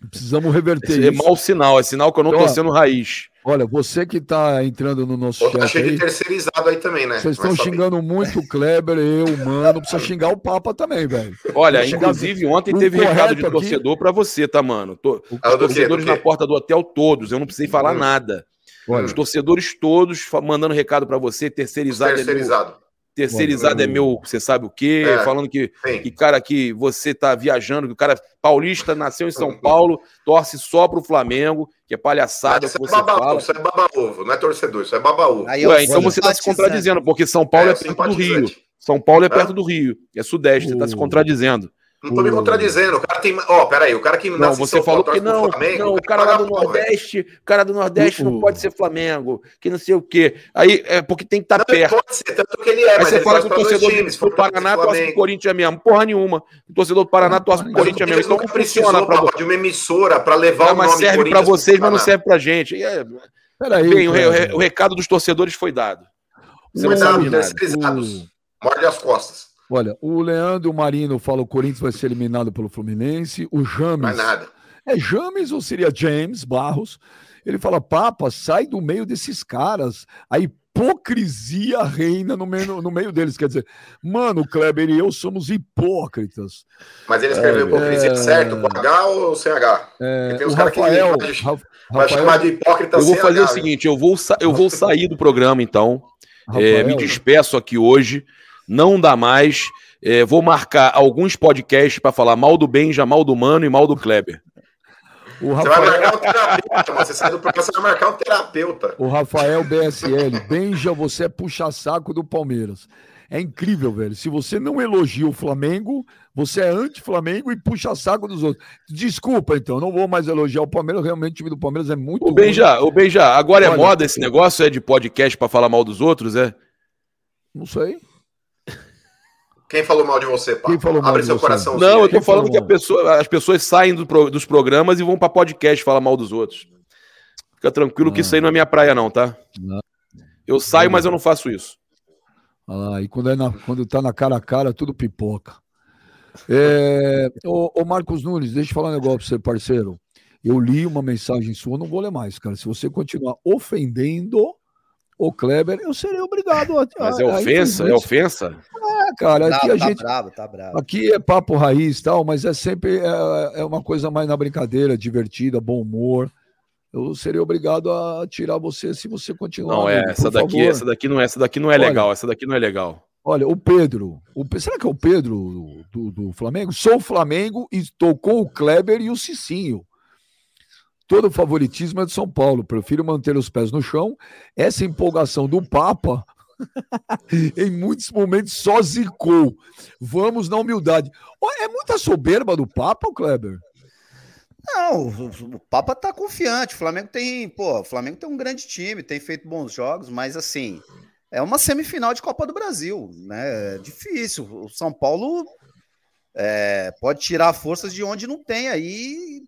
Precisamos reverter Esse é isso. É mau sinal, é sinal que eu não estou sendo raiz. Olha, você que está entrando no nosso Pô, tá chat. Tá de terceirizado aí também, né? Vocês estão xingando muito o Kleber, eu, mano. Precisa xingar o Papa também, velho. Olha, inclusive ontem teve recado de torcedor para você, tá, mano? Tô, ah, os torcedores na porta do hotel, todos. Eu não precisei falar hum. nada. Olha. Os torcedores todos mandando recado para você, terceirizado. Terceirizado. É terceirizado é meu, você sabe o quê? É, falando que, que, cara, que você tá viajando, que o cara paulista nasceu em São Paulo, torce só pro Flamengo, que é palhaçada isso que é você é baba, fala. Isso é baba-ovo, não é torcedor, isso é baba-ovo. Ué, então você tá se contradizendo, porque São Paulo é, é perto do Rio. São Paulo é perto do Rio, é sudeste, você tá se contradizendo. Não tô me contradizendo. O cara tem. Ó, oh, peraí, o cara que não, você falou que não, Flamengo, não, o cara, cara do Nordeste, o cara do Nordeste não pode ser Flamengo, que não sei o quê. Aí é porque tem que estar tá perto. Pode ser, tanto que ele é, Aí você fala que o torcedor times, do Paraná torce pro Corinthians mesmo. Porra nenhuma. O torcedor do Paraná torce pro Corinthians mesmo. Então não funciona para de uma emissora para levar não, o nome Mas serve para vocês, mas não serve pra gente. É... Peraí, Bem, o, o, recado dos torcedores foi dado. Você não sabe nada. Morde as costas. Olha, o Leandro Marino fala que o Corinthians vai ser eliminado pelo Fluminense. O James. Não é nada. É James ou seria James Barros? Ele fala: Papa, sai do meio desses caras. A hipocrisia reina no meio, no meio deles. Quer dizer, mano, o Kleber e eu somos hipócritas. Mas ele escreveu é, hipocrisia é, certo, com H ou sem H? É, tem uns caras que vai, vai chamar de hipócrita Eu vou fazer H, o seguinte: eu vou, eu vou sair do programa, então. É, me despeço aqui hoje não dá mais. É, vou marcar alguns podcasts para falar mal do Benja, mal do Mano e mal do Kleber. O Rafael... Você vai marcar um terapeuta, você sai do programa, você vai marcar um terapeuta. O Rafael BSL, Benja, você é puxa-saco do Palmeiras. É incrível, velho. Se você não elogia o Flamengo, você é anti-Flamengo e puxa saco dos outros. Desculpa, então, não vou mais elogiar o Palmeiras. Realmente, o time do Palmeiras é muito. O Benja, o Benja, agora é Olha, moda esse negócio? É de podcast para falar mal dos outros, é? Não sei. Quem falou mal de você, pá? Quem falou mal Abre de seu você? coração. Não, eu tô falando que pessoa, as pessoas saem do dos programas e vão para podcast falar mal dos outros. Fica tranquilo que isso aí não é minha praia, não, tá? Não. Eu saio, mas eu não faço isso. Ah, e quando, é na, quando tá na cara a cara, tudo pipoca. É, ô, ô, Marcos Nunes, deixa eu falar um negócio pra você, parceiro. Eu li uma mensagem sua, não vou ler mais, cara. Se você continuar ofendendo o Kleber, eu serei obrigado a. Mas é ofensa? A, é ofensa? É, cara, aqui a tá gente. Bravo, tá bravo. Aqui é papo raiz tal, mas é sempre é, é uma coisa mais na brincadeira, divertida, bom humor. Eu seria obrigado a tirar você se você continuar. Não, é, essa daqui, favor. essa daqui não é, essa daqui não é olha, legal, essa daqui não é legal. Olha, o Pedro, o, será que é o Pedro do, do Flamengo? Sou o Flamengo e tocou o Kleber e o Cicinho todo o favoritismo é de São Paulo. Prefiro manter os pés no chão. Essa empolgação do Papa, em muitos momentos, só zicou. Vamos na humildade. É muita soberba do Papa, Kleber? Não, o Papa tá confiante. O Flamengo tem, pô, o Flamengo tem um grande time, tem feito bons jogos, mas assim, é uma semifinal de Copa do Brasil, né? É difícil. O São Paulo é, pode tirar forças de onde não tem aí,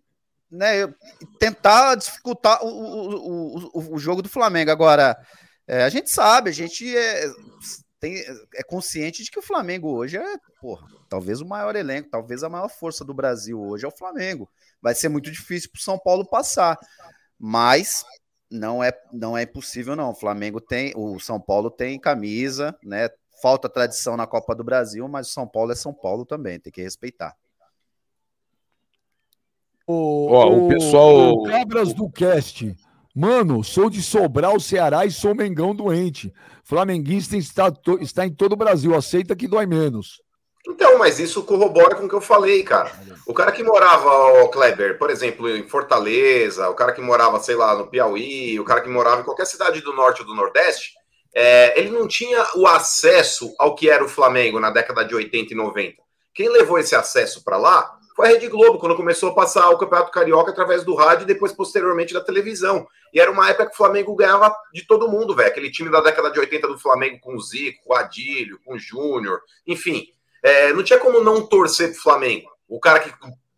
né? Tentar dificultar o, o, o, o jogo do Flamengo. Agora, é, a gente sabe, a gente é, tem, é consciente de que o Flamengo hoje é, porra, talvez o maior elenco, talvez a maior força do Brasil hoje é o Flamengo. Vai ser muito difícil para o São Paulo passar, mas não é não é impossível não. O Flamengo tem, o São Paulo tem camisa, né? Falta tradição na Copa do Brasil, mas o São Paulo é São Paulo também, tem que respeitar. O, o, o pessoal. O Cabras do Cast. Mano, sou de Sobral, Ceará e sou Mengão doente. Flamenguista está, está em todo o Brasil. Aceita que dói menos. Então, mas isso corrobora com o que eu falei, cara. O cara que morava, o Kleber, por exemplo, em Fortaleza, o cara que morava, sei lá, no Piauí, o cara que morava em qualquer cidade do norte ou do nordeste, é, ele não tinha o acesso ao que era o Flamengo na década de 80 e 90. Quem levou esse acesso para lá foi a Rede Globo, quando começou a passar o Campeonato Carioca através do rádio e depois, posteriormente, da televisão. E era uma época que o Flamengo ganhava de todo mundo, velho. Aquele time da década de 80 do Flamengo com o Zico, com o Adílio, com o Júnior, enfim. É, não tinha como não torcer pro Flamengo. O cara que,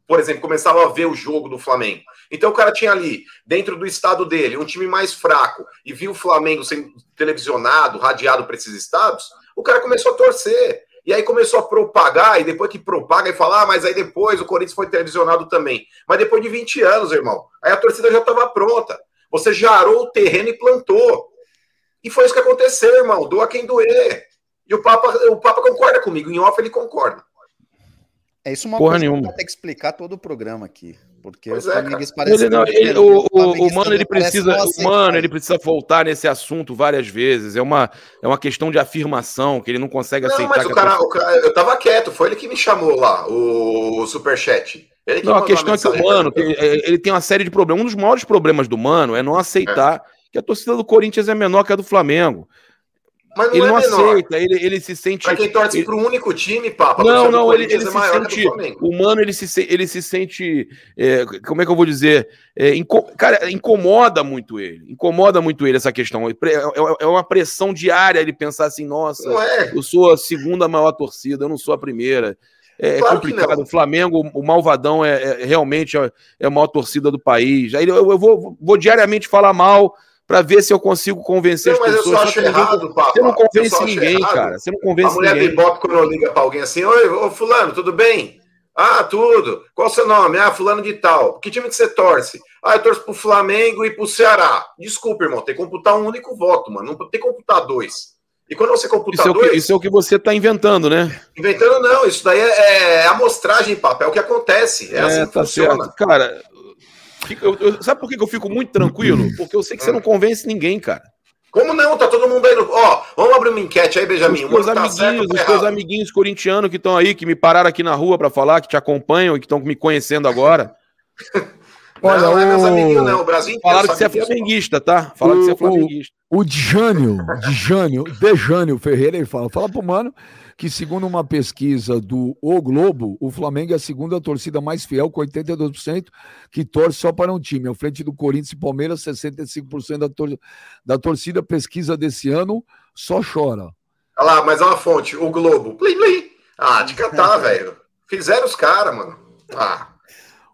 por exemplo, começava a ver o jogo do Flamengo. Então o cara tinha ali, dentro do estado dele, um time mais fraco e viu o Flamengo sendo televisionado, radiado para esses estados, o cara começou a torcer. E aí começou a propagar, e depois que propaga e fala, ah, mas aí depois o Corinthians foi televisionado também. Mas depois de 20 anos, irmão, aí a torcida já estava pronta. Você já arou o terreno e plantou. E foi isso que aconteceu, irmão. Doa quem doer. E o Papa, o Papa concorda comigo, em off ele concorda. É isso uma Porra coisa nenhuma. que ter que explicar todo o programa aqui. Porque Pois os é, flamenguistas Ele parecem. não- ele- o, o- o mano ele precisa, aceitar. mano ele precisa voltar nesse assunto várias vezes. É uma, é uma questão de afirmação que ele não consegue Não, aceitar. mas que o cara, o cara- eu tava quieto, foi ele que me chamou lá, o superchat. Ele que Não, a questão é que o Mano, tem- é, ele tem uma série de problemas. Um dos maiores problemas do Mano é não aceitar que a torcida do Corinthians é menor que a do Flamengo. Mas não Ele é não menor. aceita, ele, ele se sente. Pra quem torce ele- pro único time, papa, Não, não, ele, ele é se sente. Flamengo. O Mano, ele se, ele se sente. é, como é que eu vou dizer? É, inco- cara, incomoda muito ele. Incomoda muito ele essa questão. É, é- é uma pressão diária ele pensar assim: nossa, é. eu sou a segunda maior torcida, eu não sou a primeira. É Claro complicado. O Flamengo, o Malvadão, é, realmente é, é a maior torcida do país. Aí eu, eu vou, vou diariamente falar mal para ver se eu consigo convencer Não, as mas eu pessoas. só Só acho que ninguém- errado, papa. Você não Eu convence ninguém, errado. cara. Você não A convence mulher do ninguém. Ibope, quando liga pra alguém assim, oi, ô fulano, tudo bem? Ah, tudo. Qual o seu nome? Ah, fulano de tal. Que time que você torce? Ah, eu torço pro Flamengo e pro Ceará. Desculpa, irmão, tem que computar um único voto, mano. Não tem que computar dois. E quando você computa Isso é, o que, dois, isso é o que você está inventando, né? inventando não, isso daí é, é amostragem, papo, é o que acontece. É, assim que tá funciona. certo. Cara, eu- eu- sabe por que eu fico muito tranquilo? Porque eu sei que você não convence ninguém, cara. Como não? Tá todo mundo aí no. Ó, vamos abrir uma enquete aí, Benjamin. Os O teus tá certo amiguinhos, tá os teus amiguinhos corintianos que estão aí, que me pararam aqui na rua para falar, que te acompanham e que estão me conhecendo agora. Olha, não, não é meus o- amiguinhos, não. O Brasil inteiro Falaram que você é flamenguista, tá? Falaram que você é O- o- flamenguista. O Djânio, Djânio, Dejânio Ferreira, ele fala, fala pro mano que segundo uma pesquisa do O Globo, o Flamengo é a segunda torcida mais fiel, com 82% que torce só para um time, à frente do Corinthians e Palmeiras, 65% da, tor da torcida, pesquisa desse ano, só chora. Olha lá, mas é uma fonte, o Globo. Plim, plim. Ah, de catar, velho. Fizeram os caras, mano. Ah,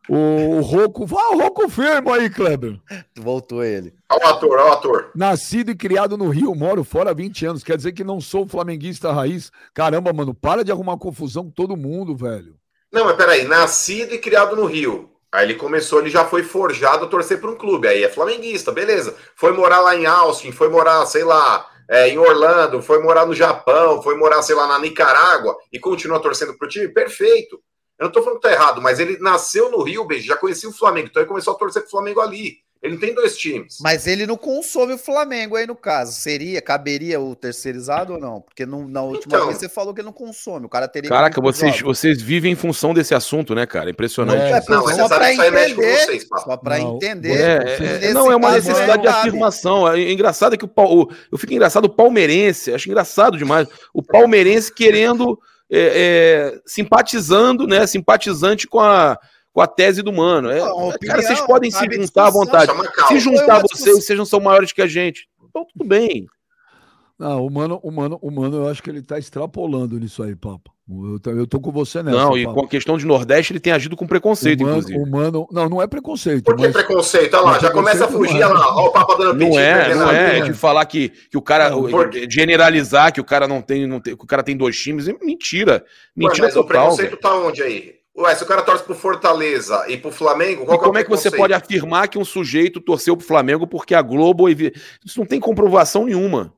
O, o Roco, vai o Roco firme aí, Kleber. Voltou ele. olha o ator, olha o ator. Nascido e criado no Rio, moro fora há 20 anos. Quer dizer que não sou flamenguista raiz. Caramba, mano, para de arrumar confusão com todo mundo, velho. Não, mas peraí, nascido e criado no Rio. Aí ele começou, ele já foi forjado a torcer para um clube. Aí é flamenguista, beleza. Foi morar lá em Austin, foi morar, sei lá, é, em Orlando, foi morar no Japão, foi morar, sei lá, na Nicarágua e continua torcendo pro time. Perfeito. Eu não tô falando que tá errado, mas ele nasceu no Rio, beijo, já conhecia o Flamengo, então ele começou a torcer pro Flamengo ali. Ele não tem dois times. Mas ele não consome o Flamengo aí no caso. Seria, caberia o terceirizado ou não? Porque no- na última Então. vez você falou que ele não consome. O cara teria que Caraca, vocês, jogos. vocês vivem em função desse assunto, né, cara? Impressionante. É, É, Não, só com entender. vocês. Só pra Não, entender. É, é, é, não, é uma necessidade de afirmação. É engraçado que o, o- eu fico engraçado o palmeirense, acho engraçado demais. O palmeirense querendo, é, é, simpatizando, né? Simpatizante com a, com a tese do mano. É, Não, cara, opinião, vocês podem se juntar à vontade. Se juntar vocês, vocês não são maiores que a gente. Então, tudo bem. Não, o mano, o mano, o mano, eu acho que ele tá extrapolando nisso aí, Papa. Eu, tô- eu tô com você nessa. Não, e com a questão de Nordeste, ele tem agido com preconceito, o mano, inclusive. o mano, não, não é preconceito, Por que mas preconceito? Olha lá, Mas já começa a fugir, é. olha lá. Olha o Papa dando Não é, não é linha. de falar que, que o cara. Não, por- de generalizar que o cara não tem, não tem. Que o cara tem dois times. é Mentira. Ué, Mentira mas o total. preconceito velho. tá onde aí? Ué, se o cara torce pro Fortaleza e pro Flamengo, qual E que como é é o que você pode afirmar que um sujeito torceu pro Flamengo porque a Globo. Isso não tem comprovação nenhuma.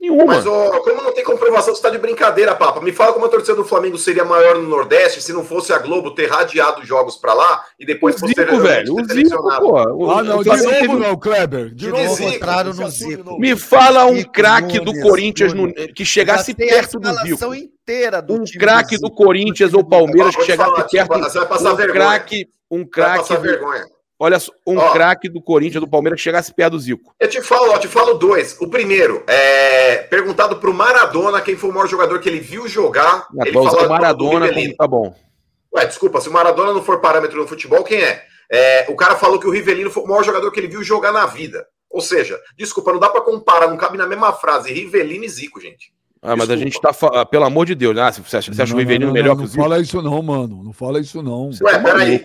Nenhuma. Mas, ô, como não tem comprovação, você tá de brincadeira, Papa. Me fala como a torcida do Flamengo seria maior no Nordeste se não fosse a Globo ter radiado jogos pra lá e o depois Zico, posteriormente velho. O Zico, pô. O- Ah, não, o de Flamengo novo teve- não, Kleber. De De novo. Zico. entraram no Zico. Me fala um Zico craque do Corinthians no- que chegasse perto do Zico. inteira do Um craque Zico. do Corinthians ou Palmeiras que chegasse perto. Você vai passar Um vergonha. craque, um Vai craque, passar do- vergonha. Olha um craque do Corinthians do Palmeiras que chegasse perto do Zico. Eu te falo, ó, te falo dois. O primeiro, é perguntado pro Maradona quem foi o maior jogador que ele viu jogar. Ah, ele falou o Maradona como tá bom. Ué, desculpa, se o Maradona não for parâmetro no futebol, quem é? É, O cara falou que o Rivelino foi o maior jogador que ele viu jogar na vida. Ou seja, desculpa, não dá pra comparar, não cabe na mesma frase Rivelino e Zico, gente. Ah, mas a Desculpa. gente tá. fa- ah, Pelo amor de Deus, né? Você acha, você acha o Não, Rivelino não, melhor não, que o Não Zico? fala isso não, mano. Não fala isso não. Ué, tá peraí.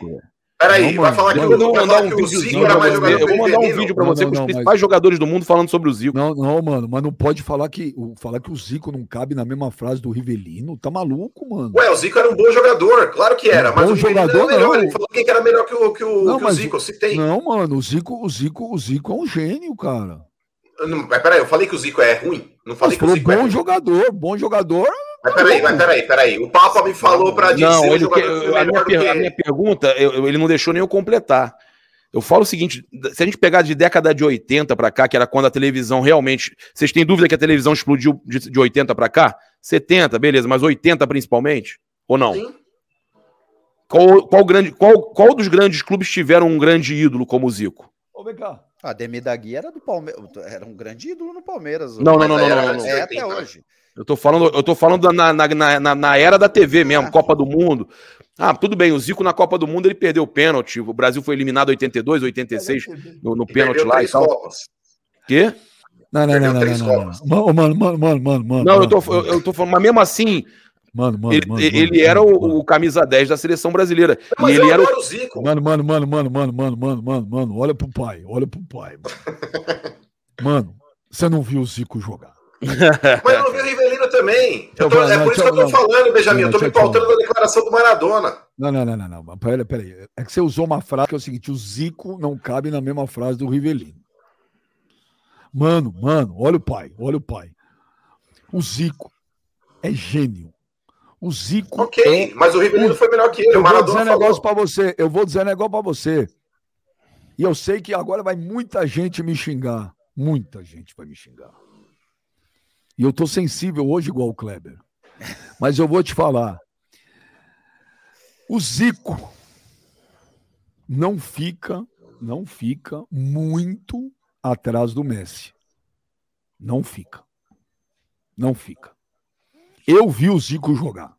Peraí, vai falar que, eu vai falar um que o videozinho Zico não, era mais jogador Eu vou mandar um vídeo pra você não, com os mas- principais jogadores do mundo falando sobre o Zico. Não, não, mano, mas não pode falar que, o- falar que o Zico não cabe na mesma frase do Rivelino. Tá maluco, mano. Ué, o Zico era um bom jogador, claro que era, Um mas bom o jogador, era melhor. não. Ele falou quem que era melhor que o, que o, Não, que o Zico, eu citei. Não, mano, o Zico, o Zico, o Zico é um gênio, cara. Não, mas peraí, eu falei que o Zico é ruim? Não falei Mas que o Zico é bom ruim. jogador, bom jogador. Mas peraí, mas peraí, peraí. O Papa me falou pra dizer Não, ele, que- a, minha, que a minha pergunta, eu- eu- ele não deixou nem eu completar. Eu falo o seguinte: se a gente pegar de década de 80 pra cá, que era quando a televisão realmente. Vocês têm dúvida que a televisão explodiu de, de 80 pra cá? 70, beleza, mas 80 principalmente? Ou não? Sim. Qual, qual, grande, qual, qual dos grandes clubes tiveram um grande ídolo como o Zico? Ô. A Demi da Guia era do Palmeiras, era um grande ídolo no Palmeiras. Não, não, não, não, não, antes não. de É até 80, né? Eu tô falando, eu tô falando na, na, na, na- era da TV mesmo, Ah. Copa do Mundo. Ah, tudo bem, o Zico na Copa do Mundo ele perdeu o pênalti. O Brasil foi eliminado em 82, 86 no, no E pênalti lá e três tal. Copas. Quê? Não, não, não, não, três não. Mano, mano, mano, mano, mano. Não, eu tô, mano, eu, eu tô falando, mas mesmo assim, Mano, mano, ele, mano, ele mano, era mano, o, o camisa 10 da seleção brasileira. Mas e ele eu era o. Zico. Mano, mano, mano, mano, mano, mano, mano, mano, mano, olha pro pai, olha pro pai. Mano, Mano, você não viu o Zico jogar. Mas eu não vi o também. Eu tô- Não, é não, por isso que eu tô não. falando, Benjamin. Não, Eu tô me pautando na declaração do Maradona. Não, não, não, não, não. Peraí, peraí. É que você usou uma frase que é o seguinte: o Zico não cabe na mesma frase do Rivelino. Mano, mano, olha o pai, olha o pai. O Zico é gênio. O Zico Ok, é mas o Rivelino foi melhor que ele. Eu O vou Maradona dizer falou. negócio pra você. Eu vou dizer negócio pra você. E eu sei que agora vai muita gente me xingar. Muita gente vai me xingar. E eu tô sensível hoje igual o Kleber. Mas eu vou te falar. O Zico não fica, não fica muito atrás do Messi. Não fica. Não fica. Eu vi o Zico jogar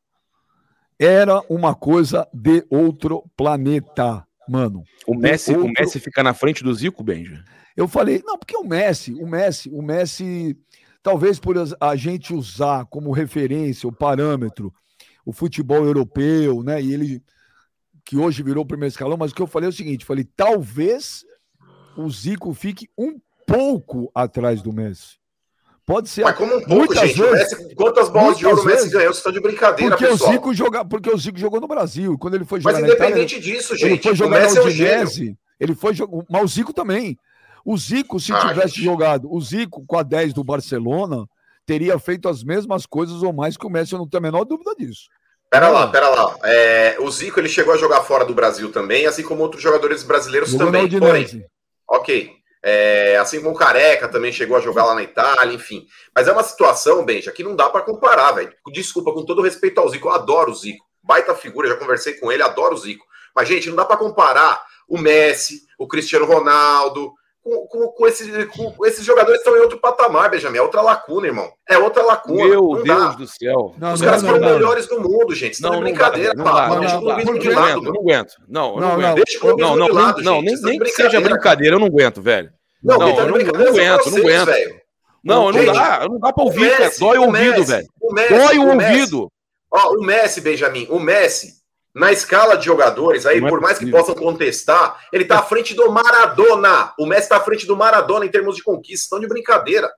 era uma coisa de outro planeta, mano. O Messi, o outro- Messi fica na frente do Zico, Benja. Eu falei, não, porque o Messi, o Messi, o Messi, talvez por a gente usar como referência, o parâmetro, o futebol europeu, né? E ele, que hoje virou o primeiro escalão, mas o que eu falei é o seguinte: falei, talvez o Zico fique um pouco atrás do Messi. Pode ser. Mas como um pouco, Muitas gente. O vezes- Messi, quantas bolas de ouro o Messi ganhou? Vocês estão de brincadeira, Porque o, pessoal. Zico joga, porque o Zico jogou no Brasil. Quando ele foi jogar Mas na Itália, independente disso, Ele gente, foi o jogar Messi na é um. Udinese. Ele foi jogar. Mas o Zico também. O Zico, se Ah, tivesse jogado, o Zico com a 10 do Barcelona, teria feito as mesmas coisas ou mais que o Messi, eu não tenho a menor dúvida disso. Pera lá, pera lá. É, o Zico ele chegou a jogar fora do Brasil também, assim como outros jogadores brasileiros Jogou também. Porém, ok. É, assim como o Careca também chegou a jogar lá na Itália, enfim. Mas é uma situação, Benja, que não dá pra comparar, velho. Desculpa, com todo respeito ao Zico, eu adoro o Zico. Baita figura, já conversei com ele, adoro o Zico. Mas, gente, não dá pra comparar o Messi, o Cristiano Ronaldo, com, com, com esses, com- esses jogadores estão em outro patamar, Benjamin. É outra lacuna, irmão. É outra lacuna. Meu não Deus dá. do céu. Não, Os não, caras não, foram não. melhores do mundo, gente. Estão Não, não brincadeira, dá, não dá, não, Deixa não o clubismo de lado, não aguento. Não, eu não, Não, aguento. não. Deixa o clubismo Não, não, de lado, não, gente. nem, nem que seja brincadeira, brincadeira, eu não aguento, velho. Não, Não, eu não- brincadeira aguento, não aguento. Não, não dá, não dá pra ouvir, cara. Dói o ouvido, velho. Dói o, o ouvido. Ó, o Messi, Benjamin, o Messi, na escala de jogadores, aí, é por mais que possam contestar, ele tá à frente do Maradona. O Messi tá à frente do Maradona em termos de conquista. Estão de brincadeira.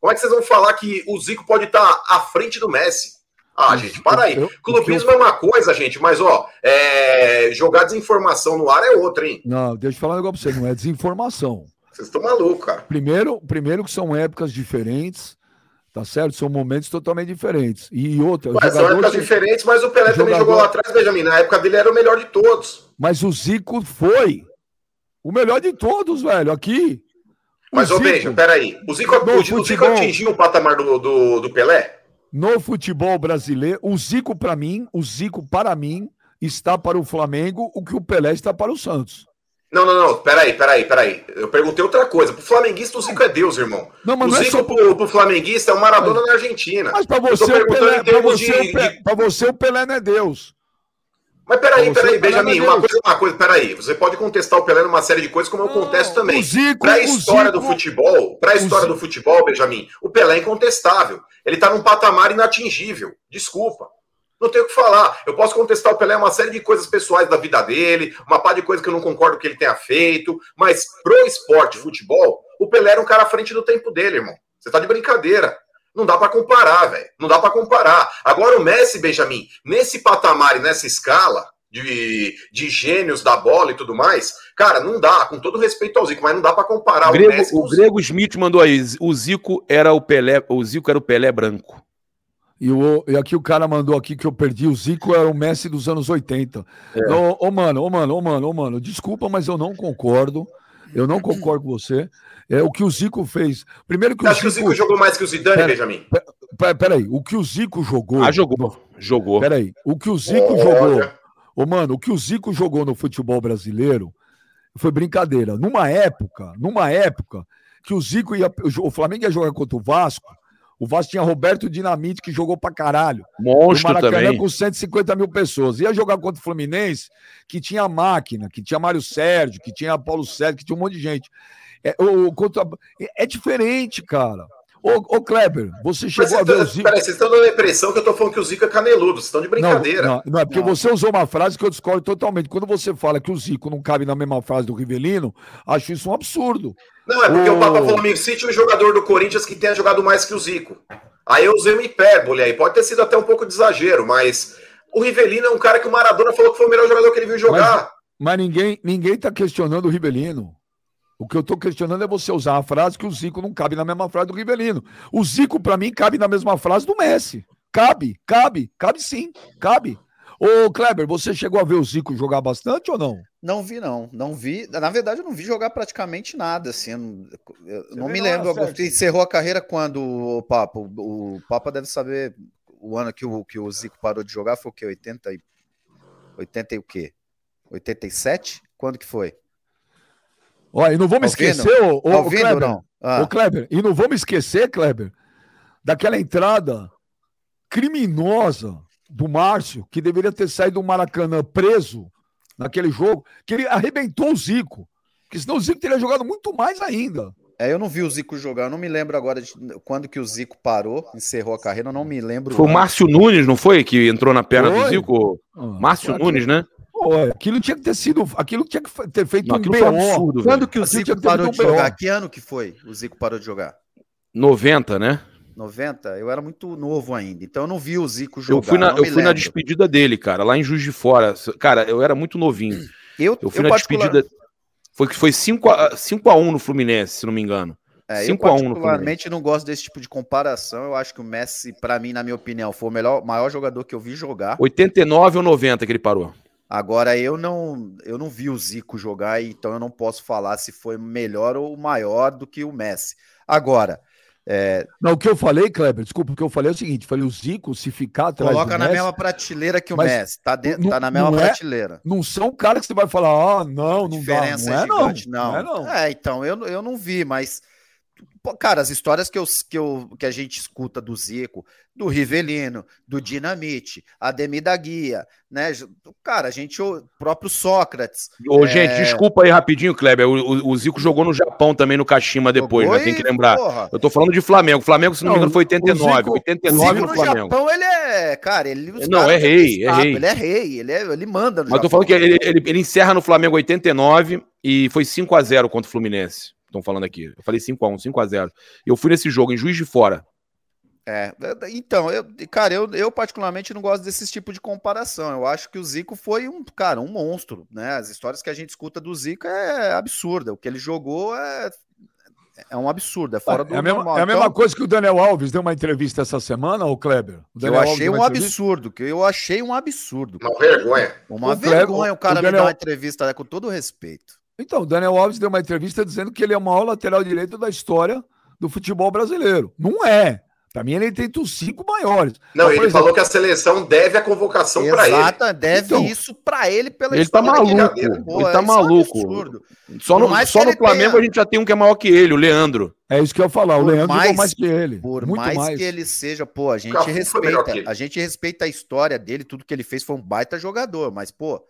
Como é que vocês vão falar que o Zico pode estar tá à frente do Messi? Ah, gente, para aí. Clubismo é uma coisa, gente, mas ó, é... jogar desinformação no ar é outra, hein? Não, deixa eu falar um negócio pra você, não é desinformação. Vocês estão malucos, cara. Primeiro, primeiro que são épocas diferentes, tá certo? São momentos totalmente diferentes. E outra. Ué, são épocas diferentes, mas o Pelé também jogou lá atrás, Benjamin. Na época dele era o melhor de todos. Mas o Zico foi o melhor de todos, velho, aqui. Mas, ô Benjamin, peraí. O Zico, o, o Zico atingiu o patamar do, do, do Pelé? No futebol brasileiro, o Zico, para mim, o Zico, para mim, está para o Flamengo o que o Pelé está para o Santos. Não, não, não, peraí, peraí, peraí. Eu perguntei outra coisa. Pro flamenguista, o Zico é Deus, irmão. Não, mas o não é Zico só... pro, pro flamenguista é o Maradona mas... na Argentina. Mas pra você, o Pelé, pra você, de... Pelé, pra você, o Pelé não é Deus. Mas peraí, peraí, Benjamin, é uma coisa, uma coisa, peraí. Você pode contestar o Pelé numa série de coisas, como eu contesto também. Para a história do futebol, para a história do futebol, Benjamin, o Pelé é incontestável. Ele tá num patamar inatingível. Desculpa. Não tenho o que falar. Eu posso contestar o Pelé uma série de coisas pessoais da vida dele, uma par de coisas que eu não concordo que ele tenha feito, mas pro esporte, futebol, o Pelé era um cara à frente do tempo dele, irmão. Você tá de brincadeira. Não dá para comparar, velho. Não dá para comparar. Agora o Messi, Benjamin, nesse patamar e nessa escala de, de gênios da bola e tudo mais, cara, não dá. Com todo respeito ao Zico, mas não dá para comparar o, Grego, o Messi. O, o Grego Smith mandou aí. O Zico era o Pelé. O Zico era o Pelé branco. E, o, e aqui o cara mandou aqui que eu perdi. O Zico era o Messi dos anos 80. É. Ô, oh, mano, ô, oh, mano, ô, oh, mano, ô, mano. Desculpa, mas eu não concordo. Eu não concordo com você. É o que o Zico fez. Primeiro que você o acha Zico... que o Zico jogou mais que o Zidane, pera, Benjamin? Peraí, pera o que o Zico jogou. Ah, jogou. Jogou. Peraí, o que o Zico Olha. jogou. Ô, mano, o que o Zico jogou no futebol brasileiro foi brincadeira. Numa época, numa época que o Zico ia. O Flamengo ia jogar contra o Vasco o Vasco tinha Roberto Dinamite, que jogou pra caralho. Monstro também. com 150 mil pessoas. Ia jogar contra o Fluminense, que tinha máquina, que tinha Mário Sérgio, que tinha Paulo Sérgio, que tinha um monte de gente. É, o, contra... é diferente, cara. Ô, ô Kleber, você chegou a ver tá, o Zico. Peraí, vocês estão dando a impressão que eu tô falando que o Zico é caneludo, vocês estão de brincadeira. Não, não, não é porque não. você usou uma frase que eu discordo totalmente. Quando você fala que o Zico não cabe na mesma frase do Rivelino, acho isso um absurdo. Não, é porque o, o Papa falou: me cite um jogador do Corinthians que tenha jogado mais que o Zico. Aí eu usei uma hipérbole aí. Pode ter sido até um pouco de exagero, mas o Rivelino é um cara que o Maradona falou que foi o melhor jogador que ele viu jogar. Mas, mas ninguém, ninguém tá questionando o Rivelino. O que eu estou questionando é você usar a frase que o Zico não cabe na mesma frase do Rivelino. O Zico, para mim, cabe na mesma frase do Messi. Cabe, cabe, cabe sim, cabe. Ô, Kleber, você chegou a ver o Zico jogar bastante ou não? Não vi, não. Não vi. Na verdade, eu não vi jogar praticamente nada, assim. Eu não, eu não me lembro. Você encerrou a carreira quando, o Papa? O, o Papa deve saber o ano que o, que o Zico parou de jogar foi o quê? 80 e... 80 e o quê? 87? Quando que foi? Olha, e não vamos tá esquecer, o, tá Kleber, não? Ah. o Kleber, e não vamos esquecer, Kleber, daquela entrada criminosa do Márcio, que deveria ter saído do Maracanã preso naquele jogo, que ele arrebentou o Zico. Porque senão o Zico teria jogado muito mais ainda. É, eu não vi o Zico jogar, eu não me lembro agora de quando que o Zico parou, encerrou a carreira, eu não me lembro. Foi o Márcio Nunes, não foi? Que entrou na perna foi? do Zico? Ah, Márcio Nunes, né? Pô, aquilo tinha que ter sido. Aquilo tinha que ter feito não, um BO. Absurdo, Quando que o Zico parou de jogar? Que ano que foi o Zico parou de jogar? 90, né? 90, eu era muito novo ainda, então eu não vi o Zico jogar. Eu fui na, eu fui na despedida dele, cara, lá em Juiz de Fora. Cara, eu era muito novinho. Eu, eu fui eu na particular... despedida. Foi que foi 5 a, 5 a 1 no Fluminense, se não me engano. É, 5 eu particularmente não gosto desse tipo de comparação. Eu acho que o Messi, para mim, na minha opinião, foi o melhor, maior jogador que eu vi jogar. 89 ou 90 que ele parou. Agora eu não, eu não vi o Zico jogar, então eu não posso falar se foi melhor ou maior do que o Messi. Agora, é... Não, o que eu falei, Kleber, desculpa, o que eu falei é o seguinte: falei, o Zico, se ficar atrás Coloca na Messi, mesma prateleira que o Messi, tá, dentro, não, tá na mesma não é, prateleira. Não são caras que você vai falar, ah, não, não Diferença dá. Não é, é gigante, não. não. É, não. é, então, eu, eu não vi, mas cara, as histórias que, eu, que, eu, que a gente escuta do Zico, do Rivelino, do Dinamite, Ademir da Guia, né? Cara, a gente, o próprio Sócrates. Ô, é... gente, desculpa aí rapidinho, Kleber. O, o, o, Zico jogou no Japão também, no Kashima depois, né? Tem que lembrar. Porra. Eu tô falando de Flamengo. Flamengo, se não, não me engano, foi 89. Zico, 89 no, no Flamengo. Japão, ele é. Cara, ele. Não, é rei, é rei. Ele é rei, ele, é, ele manda no Mas Japão. tô falando que ele, ele, ele encerra no Flamengo 89 e foi 5 a 0 contra o Fluminense estão falando aqui. Eu falei 5x1, 5x0. Eu fui nesse jogo em Juiz de Fora. É, então, eu, cara, eu, eu particularmente não gosto desse tipo de comparação. Eu acho que o Zico foi um, cara, um monstro, né? As histórias que a gente escuta do Zico é absurda. O que ele jogou é é um absurdo, é fora do é a mesma, normal. É a mesma então, coisa que o Daniel Alves deu uma entrevista essa semana, o Kleber? O eu achei um absurdo, que eu achei um absurdo. Uma vergonha. Uma o vergonha o cara o Daniel... me dar uma entrevista né, com todo respeito. Então, o Daniel Alves deu uma entrevista dizendo que ele é o maior lateral direito da história do futebol brasileiro. Não é. Para mim, ele tem os cinco maiores. Não, Mas, ele exemplo, falou que a seleção deve a convocação para ele. Exato, deve então, isso para ele pela ele tá maluco. Pô, ele tá maluco. É só no, só no Flamengo tenha... a gente já tem um que é maior que ele, o Leandro. É isso que eu ia falar. Por o Leandro mais, mais que ele. Por Muito mais, mais, que ele seja, pô, a gente respeita. A gente respeita a história dele, tudo que ele fez foi um baita jogador. Mas, pô,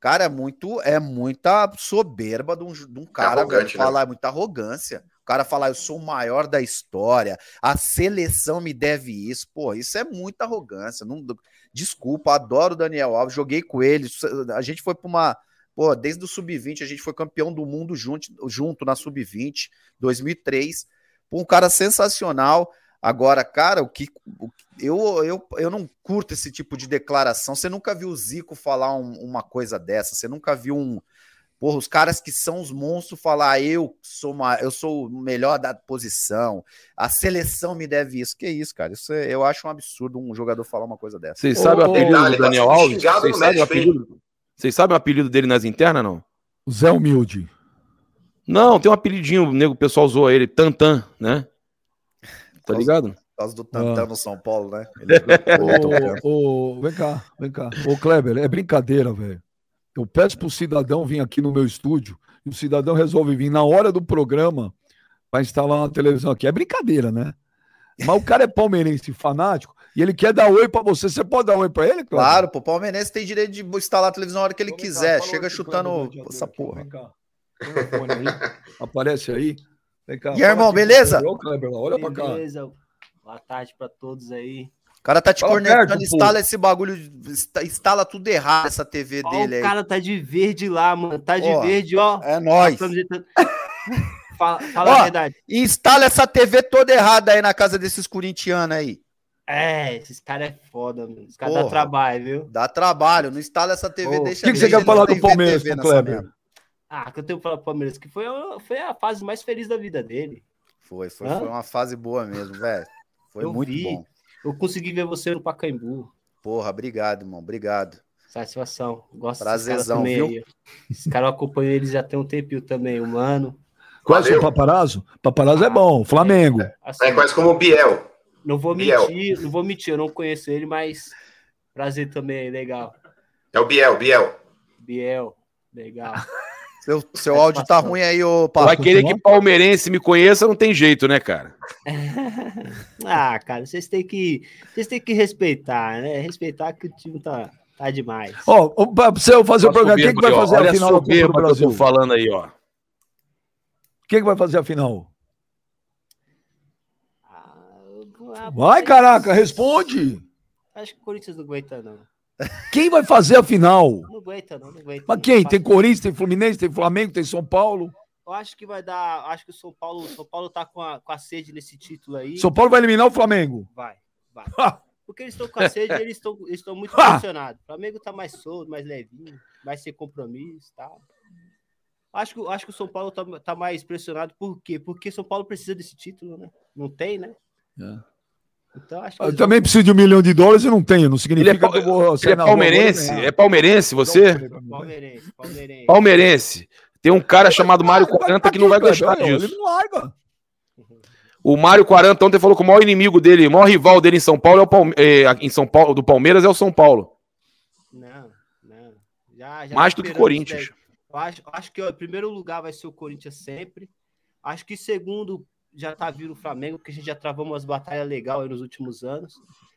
Cara, é muito, é muita soberba de um, de um cara é falar, né? muita arrogância. O cara falar, eu sou o maior da história, a seleção me deve isso. Pô, isso é muita arrogância. Não, desculpa, adoro o Daniel Alves, joguei com ele. A gente foi para uma. Pô, desde o sub-20, a gente foi campeão do mundo junto, junto na sub-20, 2003. Um cara sensacional. Agora, cara, o que o, eu, eu, eu não curto esse tipo de declaração. Você nunca viu o Zico falar um, uma coisa dessa. Você nunca viu um. Porra, os caras que são os monstros falar ah, eu sou uma, eu sou o melhor da posição, a seleção me deve isso. Que isso, cara? Isso é, eu acho um absurdo um jogador falar uma coisa dessa. Vocês sabem o apelido do Daniel Alves? Vocês sabem, o apelido, vocês sabem o apelido dele nas internas, não? Zé Humilde. Não, tem um apelidinho, o pessoal usou ele, Tantan, né? Tá ligado? Por causa do Tantan ah. no São Paulo, né? ô, vem cá, vem cá. Ô, Kleber, é brincadeira, velho. Eu peço pro cidadão vir aqui no meu estúdio e o cidadão resolve vir na hora do programa para instalar uma televisão aqui. É brincadeira, né? Mas o cara é palmeirense fanático e ele quer dar oi para você. Você pode dar oi para ele? Kleber? Claro, pô, o palmeirense tem direito de instalar a televisão na hora que ele quiser. Chega chutando essa porra. Vem cá. Aí. Aparece aí. Vem cá. E aí, irmão, beleza? Olha pra cá. Beleza. Boa tarde pra todos aí. O cara tá te Fala cornetando, perto, instala pô. esse bagulho, instala tudo errado essa TV ó, dele aí. O cara tá de verde lá, mano. Tá de ó, verde, ó. É nóis. Fala, fala ó, a verdade. Instala essa TV toda errada aí na casa desses corintianos aí. É, esses caras é foda, mano. Os caras dá trabalho, viu? Dá trabalho, não instala essa TV, deixa O que, que você quer falar do Palmeiras, Kleber? Ah, que eu tenho que falar pro Palmeiras, que foi, foi a fase mais feliz da vida dele. Foi, foi, foi uma fase boa mesmo, velho. Foi eu muito vi. bom. Eu consegui ver você no Pacaembu. Porra, obrigado, irmão. Obrigado. Satisfação. Gosto Prazerzão, viu? Aí. Esse cara acompanha eles já tem um tempinho também, humano. Quase o paparazzo? Paparazzo é ah, é bom, Flamengo. É, assim, é quase como o Biel. Não vou Biel. mentir, não vou mentir, eu não conheço ele, mas prazer também, legal. É o Biel, Biel. Biel, legal. Seu, seu áudio tá ruim aí, ô Papo. Vai querer que palmeirense me conheça, não tem jeito, né, cara? ah, cara, vocês têm que, vocês têm que respeitar, né? Respeitar que o time tá, tá demais. Ó, oh, pra você fazer o programa, quem que vai fazer a final do Brasil? Que eu tô falando aí, ó. Quem que vai fazer a final? Ah, vai, caraca, responde. Acho que o Corinthians não aguenta, não. Quem vai fazer a final? Não aguenta, não, não aguenta. Mas quem? Tem Corinthians, tem Fluminense, tem Flamengo, tem São Paulo. Eu acho que vai dar. Acho que o São Paulo, São Paulo tá com a, com a sede nesse título aí. São Paulo vai eliminar o Flamengo. Vai, vai. Porque eles estão com a sede e eles estão, eles muito pressionados. O Flamengo tá mais solto, mais levinho, mais sem compromisso e tal. Acho que, acho que o São Paulo tá, tá mais pressionado. Por quê? Porque São Paulo precisa desse título, né? Não tem, né? É. Então, acho que eu também preciso de um milhão de dólares e não tenho. Não significa ele é, que eu vou. Ele é palmeirense? É palmeirense você? Palmeirense, palmeirense. Palmeirense. Tem um cara chamado Mário 40 que não vai gostar disso. Ele não larga. O Mário 40 ontem falou que o maior inimigo dele, o maior rival dele em São Paulo é o Palme é, em São Paulo, do Palmeiras é o São Paulo. Não, não. Já, já Mais do que Corinthians. Eu acho, acho que o primeiro lugar vai ser o Corinthians sempre. Acho que segundo já tá vindo o Flamengo, porque a gente já travou umas batalhas legais nos últimos anos.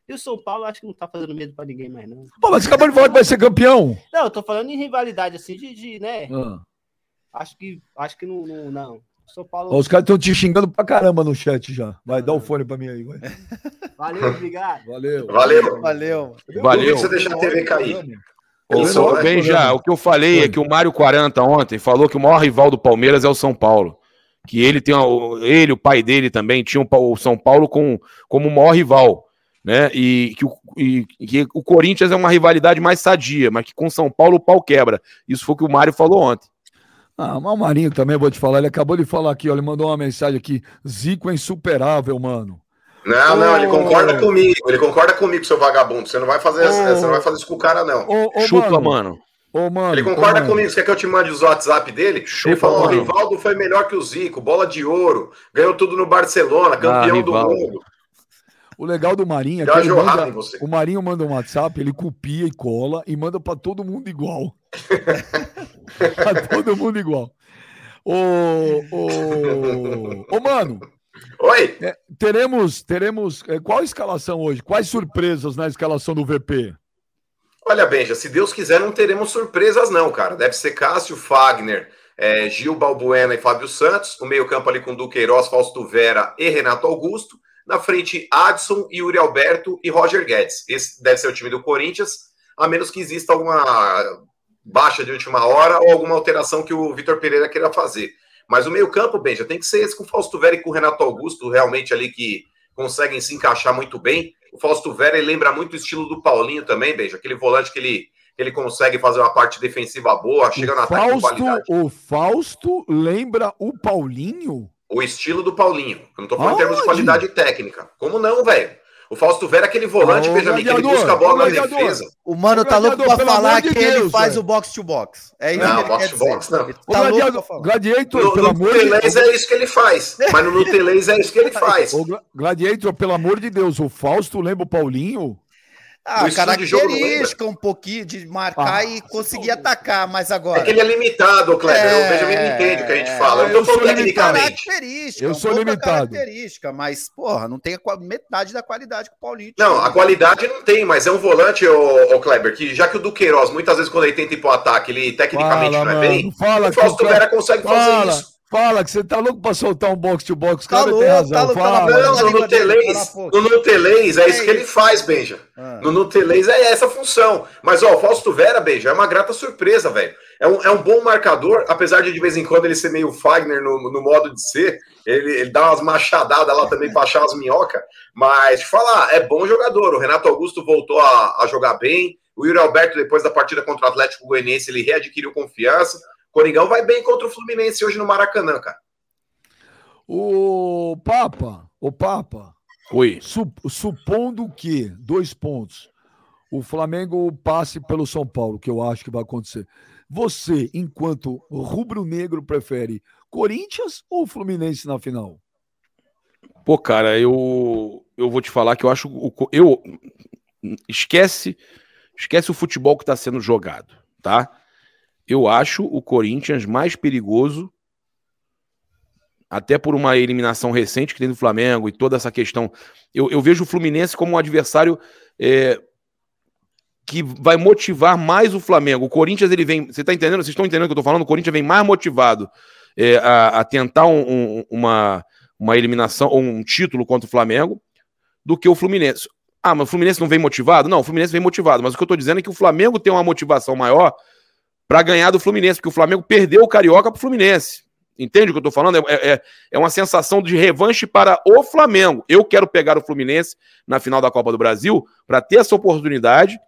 E o São Paulo acho que não tá fazendo medo pra ninguém mais, não. Pô, mas você acabou de falar que vai ser campeão. Não, eu tô falando em rivalidade, assim, de, de né? Ah. Acho que, acho que não, não, não. São Paulo. Ó, Os caras estão te xingando pra caramba no chat já. Vai, dá o fone pra mim aí. Vai. Valeu, obrigado. Valeu. Valeu. Valeu. Valeu. Você deixar a TV cair. Ô, né? bem já, o que eu falei é que o Mário 40 ontem falou que o maior rival do Palmeiras é o São Paulo. Que ele tem o- ele, o pai dele também tinham o São Paulo com, como o maior rival, né? E que, o, e que o Corinthians é uma rivalidade mais sadia, mas que com São Paulo o pau quebra. Isso foi o que o Mário falou ontem. Ah, mas o Marinho também, vou te falar. Ele acabou de falar aqui, ó. Ele mandou uma mensagem aqui. Zico é insuperável, mano. Não, não, ele concorda comigo. Ele concorda comigo, seu vagabundo. Você não vai fazer, Ô. você não vai fazer isso com o cara, não. Ô, ô, Chupa, mano. mano. Ô, mano. Ele concorda ô, comigo. Você quer que eu te mande os WhatsApp dele? Chupa, ele falou: o. Rivaldo foi melhor que o Zico, bola de ouro, ganhou tudo no Barcelona, campeão do Rivaldo. mundo. O legal do Marinho é que ele manda, o Marinho manda um WhatsApp, ele copia e cola e manda pra todo mundo igual. pra todo mundo igual. Ô, ô, ô, mano, Oi? teremos, teremos. eh, Qual a escalação hoje? Quais surpresas na escalação do VP? Olha, Benja, se Deus quiser, não teremos surpresas, não, cara. Deve ser Cássio, Fagner, eh, Gil Balbuena e Fábio Santos. O meio-campo ali com Duqueiroz, Fausto Vera e Renato Augusto. Na frente, Adson, Yuri Alberto e Roger Guedes. Esse deve ser o time do Corinthians, a menos que exista alguma baixa de última hora ou alguma alteração que o Vitor Pereira queira fazer. Mas o meio-campo, Benja, tem que ser esse com o Fausto Vera e com o Renato Augusto, realmente ali que conseguem se encaixar muito bem. O Fausto Vera ele lembra muito o estilo do Paulinho também, Benja, aquele volante que ele, ele consegue fazer uma parte defensiva boa, chega O Fausto, qualidade. o Fausto lembra o Paulinho? O estilo do Paulinho. Eu não tô falando em termos de Aonde? qualidade técnica. Como não, velho? O Fausto Vera é aquele volante, Benjamin, que ele busca a bola na defesa. O mano tá louco pra falar que ele Deus, faz velho. o box to box. É isso Não, que ele box quer to dizer. box, não. Tá louco. Gladiator, No, pelo no amor de Telês é isso que ele faz. Mas no Nutelês é isso que ele faz. Gladiator, pelo amor de Deus, o Fausto lembra o Paulinho? Ah, O não característica um pouquinho de marcar Ah, e conseguir atacar, mas agora. É que ele é limitado, Kleber. É, o Benjamin não entende o que a gente fala. Eu eu não sou tecnicamente. característica. Eu um sou limitado. característica, mas, porra, não tem a metade da qualidade que o Paulinho Não, tinha. a qualidade não tem, mas é um volante, ô, ô Kleber, que já que o Duqueiroz, muitas vezes quando ele tenta ir pro ataque, ele tecnicamente Fala, não é bem, fala o Fausto o Vera consegue fazer Fala, isso. Fala que você tá louco pra soltar um box to box. Tá Cara, tem louco, razão. tá louco, fala. tá Não, na no Nutelês, fala no Nutelês é isso que ele faz, Benja. Ah. No Nutelês é essa a função. Mas, ó, o Fausto Vera, Benja, é uma grata surpresa, velho. É um, é um bom marcador, apesar de de vez em quando ele ser meio Fagner no, no modo de ser. Ele, ele dá umas machadadas lá também pra achar as minhocas. Mas, te falar, é bom jogador. O Renato Augusto voltou a, a jogar bem. O Yuri Alberto, depois da partida contra o Atlético Goianiense, ele readquiriu confiança. Coringão vai bem contra o Fluminense hoje no Maracanã, cara. O Papa, o Papa, Oi. su- supondo que, dois pontos, o Flamengo passe pelo São Paulo, que eu acho que vai acontecer. Você, enquanto rubro-negro, prefere Corinthians ou Fluminense na final? Pô, cara, eu, eu vou te falar que eu acho. O, eu esquece, esquece o futebol que está sendo jogado, tá? Eu acho o Corinthians mais perigoso, até por uma eliminação recente que tem do Flamengo e toda essa questão. Eu, eu vejo o Fluminense como um adversário é, que vai motivar mais o Flamengo. O Corinthians, ele vem. Você tá entendendo? Vocês estão entendendo o que eu tô falando? O Corinthians vem mais motivado é, a, a tentar um- um- uma uma eliminação ou um título contra o Flamengo do que o Fluminense. Ah, mas o Fluminense não vem motivado? Não, o Fluminense vem motivado, mas o que eu tô dizendo é que o Flamengo tem uma motivação maior para ganhar do Fluminense, porque o Flamengo perdeu o Carioca pro Fluminense. Entende o que eu tô falando? É, é, é uma sensação de revanche para o Flamengo. Eu quero pegar o Fluminense na final da Copa do Brasil para ter essa oportunidade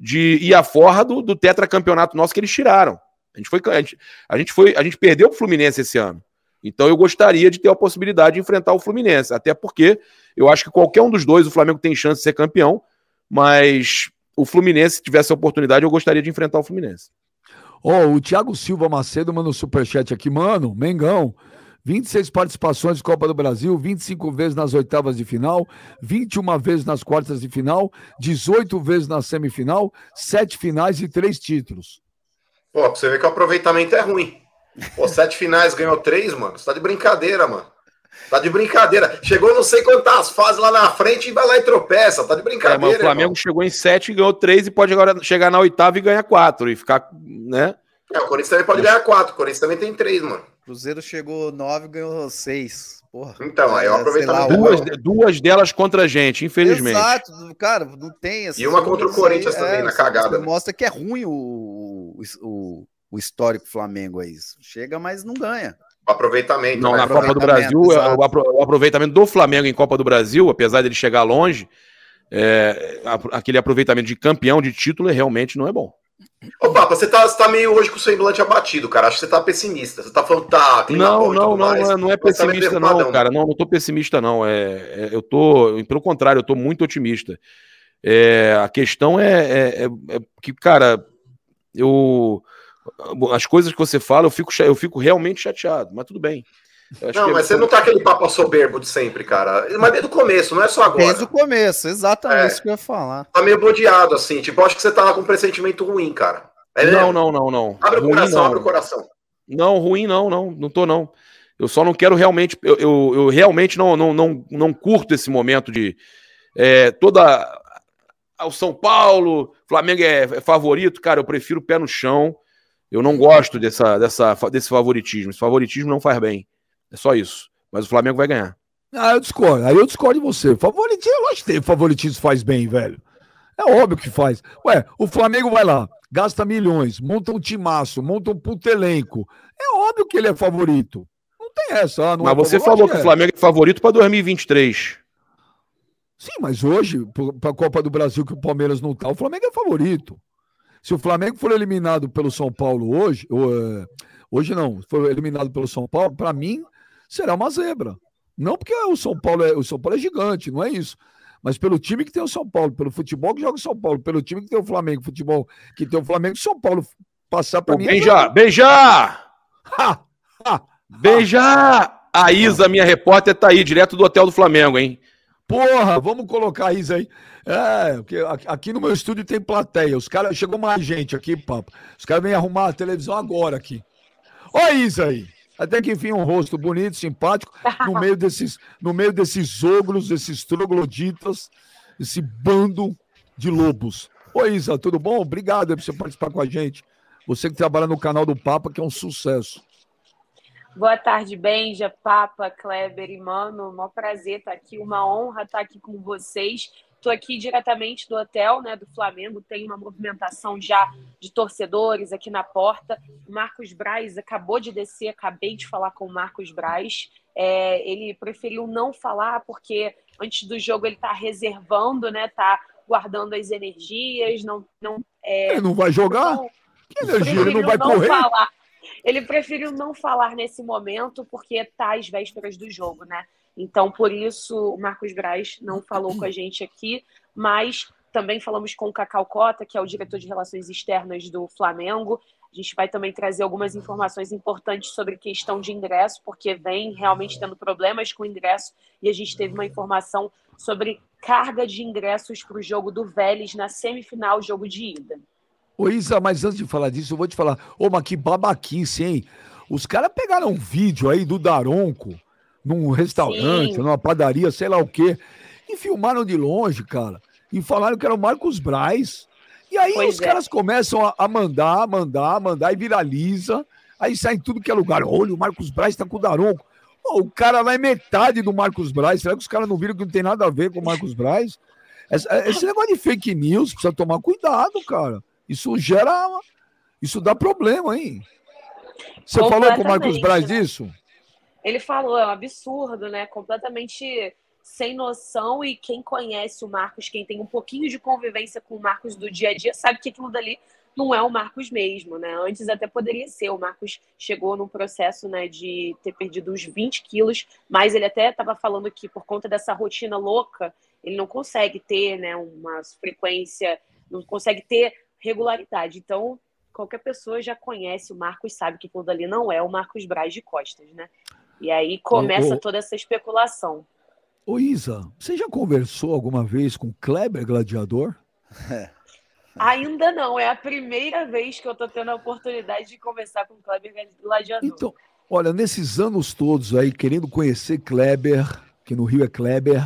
de ir à forra do, do tetracampeonato nosso que eles tiraram. A gente, foi, a, gente, a, gente foi, a gente perdeu pro Fluminense esse ano. Então eu gostaria de ter a possibilidade de enfrentar o Fluminense, até porque eu acho que qualquer um dos dois, o Flamengo tem chance de ser campeão, mas o Fluminense, se tivesse a oportunidade, eu gostaria de enfrentar o Fluminense. Ó, o Thiago Silva Macedo manda um superchat aqui, mano, Mengão. 26 participações de Copa do Brasil, 25 vezes nas oitavas de final, 21 vezes nas quartas de final, 18 vezes na semifinal, 7 finais e 3 títulos. Pô, pra você ver que o aproveitamento é ruim. Pô, sete finais ganhou três, mano. Você tá de brincadeira, mano. Tá de brincadeira. Chegou não sei quantas fases lá na frente e vai lá e tropeça. Tá de É, brincadeira. mas o Flamengo irmão. chegou em sete, ganhou três e pode agora chegar na oitava e ganhar quatro. E ficar, né? É, o Corinthians também pode ganhar quatro. O Corinthians também tem três, mano. Cruzeiro chegou 9 ganhou 6. Porra. Então, aí é o sei aproveitamento lá. Duas, duas delas contra a gente, infelizmente. Exato, cara, não tem assim. E uma contra o Corinthians também, na isso- cagada? Mostra que é ruim o, o, o histórico Flamengo aí. Chega, mas não ganha. Aproveitamento. Não, né? na Copa do Brasil, exato. o apro- o aproveitamento do Flamengo em Copa do Brasil, apesar dele chegar longe, é, aquele aproveitamento de campeão de título realmente não é bom. Ô, Papa, você tá, você tá meio hoje com o semblante abatido, cara. Acho que você tá pessimista. Você tá falando, tá, Não, não, não, mais. não é, é tá pessimista, não, preocupadão. cara. Não, não tô pessimista, não. É, é- eu tô, pelo contrário, eu tô muito otimista. É, a questão é, é- é- é que, cara, eu. As coisas que você fala, eu fico, eu fico realmente chateado, mas tudo bem. Não, que- mas você não tá aquele papo soberbo de sempre, cara. Mas desde o começo, não é só agora. Desde o começo, exatamente É. isso que eu ia falar. Tá meio bodeado, assim. Tipo, acho que você tá com um pressentimento ruim, cara. É Não, mesmo? não, não, não. Abre o Ruim, coração, não. abre o coração. Não, ruim não, não, não tô não. Eu só não quero realmente, eu, eu, eu realmente não, não, não, não curto esse momento de é, toda o São Paulo, Flamengo é, é favorito, cara, eu prefiro o pé no chão. Eu não gosto dessa, dessa, desse favoritismo. Esse favoritismo não faz bem. É só isso. Mas o Flamengo vai ganhar. Ah, eu discordo. Aí eu discordo de você. Favoritismo, eu acho que favoritismo faz bem, velho. É óbvio que faz. Ué, o Flamengo vai lá, gasta milhões, monta um timaço, monta um puto elenco. É óbvio que ele é favorito. Não tem essa. Ah, não Mas é você falou que o é. Flamengo é favorito para 2023. Sim, mas hoje, para a Copa do Brasil, que o Palmeiras não tá, o Flamengo é favorito. Se o Flamengo for eliminado pelo São Paulo hoje, é, hoje não, for eliminado pelo São Paulo, para mim será uma zebra. Não porque o São Paulo é o São Paulo é gigante, não é isso. Mas pelo time que tem o São Paulo, pelo futebol que joga o São Paulo, pelo time que tem o Flamengo, futebol que tem o Flamengo, o São Paulo passar para mim. é Beija, beija! Ha! Ha! Beija! A Isa, minha repórter, tá aí, direto do hotel do Flamengo, hein? Porra, vamos colocar isso aí. É, porque aqui- no meu estúdio tem plateia. Os caras, chegou mais gente aqui, papo. Os caras vêm arrumar a televisão agora aqui. Olha isso aí. Até que enfim, um rosto bonito, simpático, no meio desses, no meio desses ogros, desses trogloditas, esse bando de lobos. Oi, Isa, tudo bom? Obrigado por você participar com a gente. Você que trabalha no canal do Papa, que é um sucesso. Boa tarde, Benja, Papa, Kleber e Mano. Um prazer estar aqui, uma honra estar aqui com vocês. Estou aqui diretamente do hotel né, do Flamengo, tem uma movimentação já de torcedores aqui na porta. O Marcos Braz acabou de descer, acabei de falar com o Marcos Braz. É, ele preferiu não falar porque antes do jogo ele está reservando, né? Tá guardando as energias, não, não é, Ele não vai jogar? não- Que energia? Ele não vai correr? falar. Ele preferiu não falar nesse momento porque tá às vésperas do jogo, né? Então, por isso, o Marcos Braz não falou com a gente aqui, mas também falamos com o Cacau Cota, que é o diretor de Relações Externas do Flamengo. A gente vai também trazer algumas informações importantes sobre questão de ingresso, porque vem realmente tendo problemas com ingresso, e a gente teve uma informação sobre carga de ingressos para o jogo do Vélez na semifinal, jogo de ida. Ô, Isa, mas antes de falar disso, eu vou te falar. Ô, mas que babaquice, hein? Os caras pegaram um vídeo aí do Daronco num restaurante, Sim. numa padaria, sei lá o quê, e filmaram de longe, cara. E falaram que era o Marcos Braz. E aí Pois os é. caras começam a, a mandar, mandar, mandar e viraliza. Aí sai em tudo que é lugar. Olha, o Marcos Braz tá com o Daronco. Pô, o cara lá é metade do Marcos Braz. Será que os caras não viram que não tem nada a ver com o Marcos Braz? Esse negócio de fake news precisa tomar cuidado, cara. Isso gera. Isso dá problema, hein? Você falou com o Marcos Braz disso? Ele falou, é um absurdo, né? Completamente sem noção. E quem conhece o Marcos, quem tem um pouquinho de convivência com o Marcos do dia a dia, sabe que aquilo dali não é o Marcos mesmo, né? Antes até poderia ser. O Marcos chegou num processo né, de ter perdido uns 20 quilos, mas ele até estava falando que por conta dessa rotina louca, ele não consegue ter né, uma frequência, não consegue ter regularidade. Então, qualquer pessoa já conhece o Marcos, sabe que aquilo dali não é o Marcos Braz de Costas, né? E aí começa Ô, ô. toda essa especulação. Ô, Isa, você já conversou alguma vez com Kleber Gladiador? Ainda não, é a primeira vez que eu tô tendo a oportunidade de conversar com o Kleber Gladiador. Então, Olha, nesses anos todos aí, querendo conhecer Kleber, que no Rio é Kleber,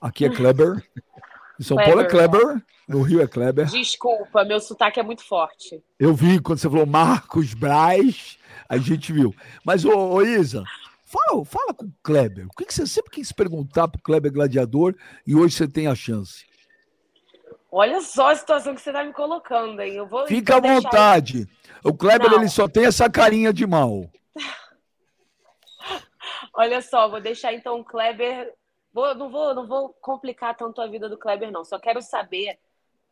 aqui é Kleber, em São Paulo é Kleber, no Rio é Kleber. Desculpa, meu sotaque é muito forte. Eu vi quando você falou Marcos Braz, a gente viu. Mas, ô, ô Isa, fala, fala com o Kleber. O que, que você sempre quis perguntar pro Kleber Gladiador e hoje você tem a chance? Olha só a situação que você está me colocando, hein? Eu vou, Fica à vontade. Ele... O Kleber, Não. ele só tem essa carinha de mal. Olha só, vou deixar então o Kleber. Vou, não, vou, não vou complicar tanto a vida do Kleber, não. Só quero saber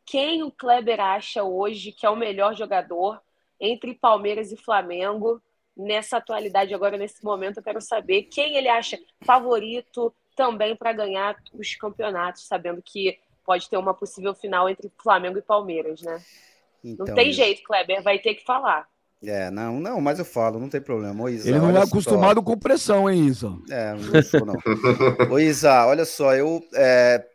quem o Kleber acha hoje que é o melhor jogador entre Palmeiras e Flamengo nessa atualidade agora nesse momento. Eu quero saber quem ele acha favorito também para ganhar os campeonatos sabendo que pode ter uma possível final entre Flamengo e Palmeiras né? Então, não tem jeito Kleber. Vai ter que falar é, não, não, mas eu falo, não tem problema. Ô, Isa, Ele não é acostumado só. com pressão, hein, Isa? É, não sou, não. Ô, Isa, olha só, eu, é,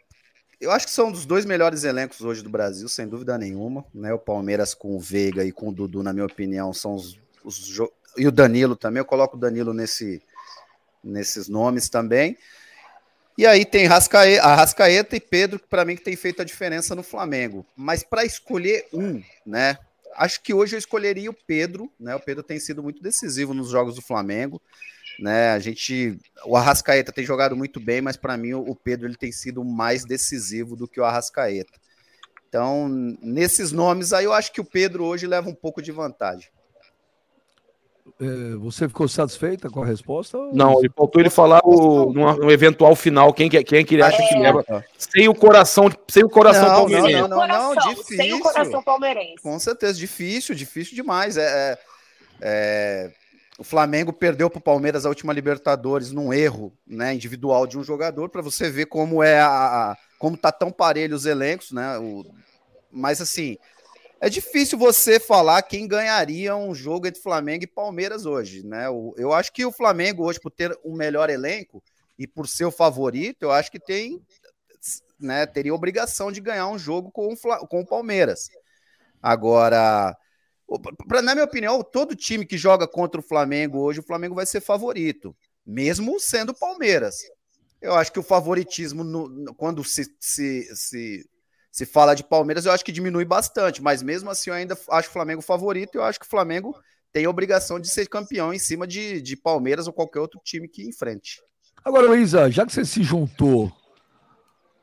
eu acho que são dos dois melhores elencos hoje do Brasil, sem dúvida nenhuma. Né? O Palmeiras com o Veiga e com o Dudu, na minha opinião, são os, os e o Danilo também. Eu coloco o Danilo nesse, nesses nomes também. E aí tem Rascaeta e Pedro, que para mim que tem feito a diferença no Flamengo. Mas para escolher um, né? Acho que hoje eu escolheria o Pedro, né? O Pedro tem sido muito decisivo nos jogos do Flamengo, né? A gente, o Arrascaeta tem jogado muito bem, mas para mim o Pedro ele tem sido mais decisivo do que o Arrascaeta. Então, nesses nomes aí, eu acho que o Pedro hoje leva um pouco de vantagem. É, você ficou satisfeita com a resposta? Não, ele faltou ele falar o, no, eventual final quem, quem é que ele acha é. que leva. Sem o coração, sem o coração não, palmeirense. Não, não, não, não, difícil. Sem o coração palmeirense. Com certeza, difícil, difícil demais. É, é, é o Flamengo perdeu para o Palmeiras a última Libertadores num erro né, individual de um jogador, para você ver como é a, a, como tá tão parelho os elencos, né? O, mas assim, é difícil você falar quem ganharia um jogo entre Flamengo e Palmeiras hoje, né? Eu acho que o Flamengo hoje, por ter um melhor elenco e por ser o favorito, eu acho que tem, né, teria obrigação de ganhar um jogo com o, com o Palmeiras. Agora, pra, na minha opinião, todo time que joga contra o Flamengo hoje, o Flamengo vai ser favorito, mesmo sendo o Palmeiras. Eu acho que o favoritismo, no, quando se, se, se se fala de Palmeiras, eu acho que diminui bastante, mas mesmo assim eu ainda acho o Flamengo favorito e eu acho que o Flamengo tem a obrigação de ser campeão em cima de, de Palmeiras ou qualquer outro time que enfrente. Agora, Luísa, já que você se juntou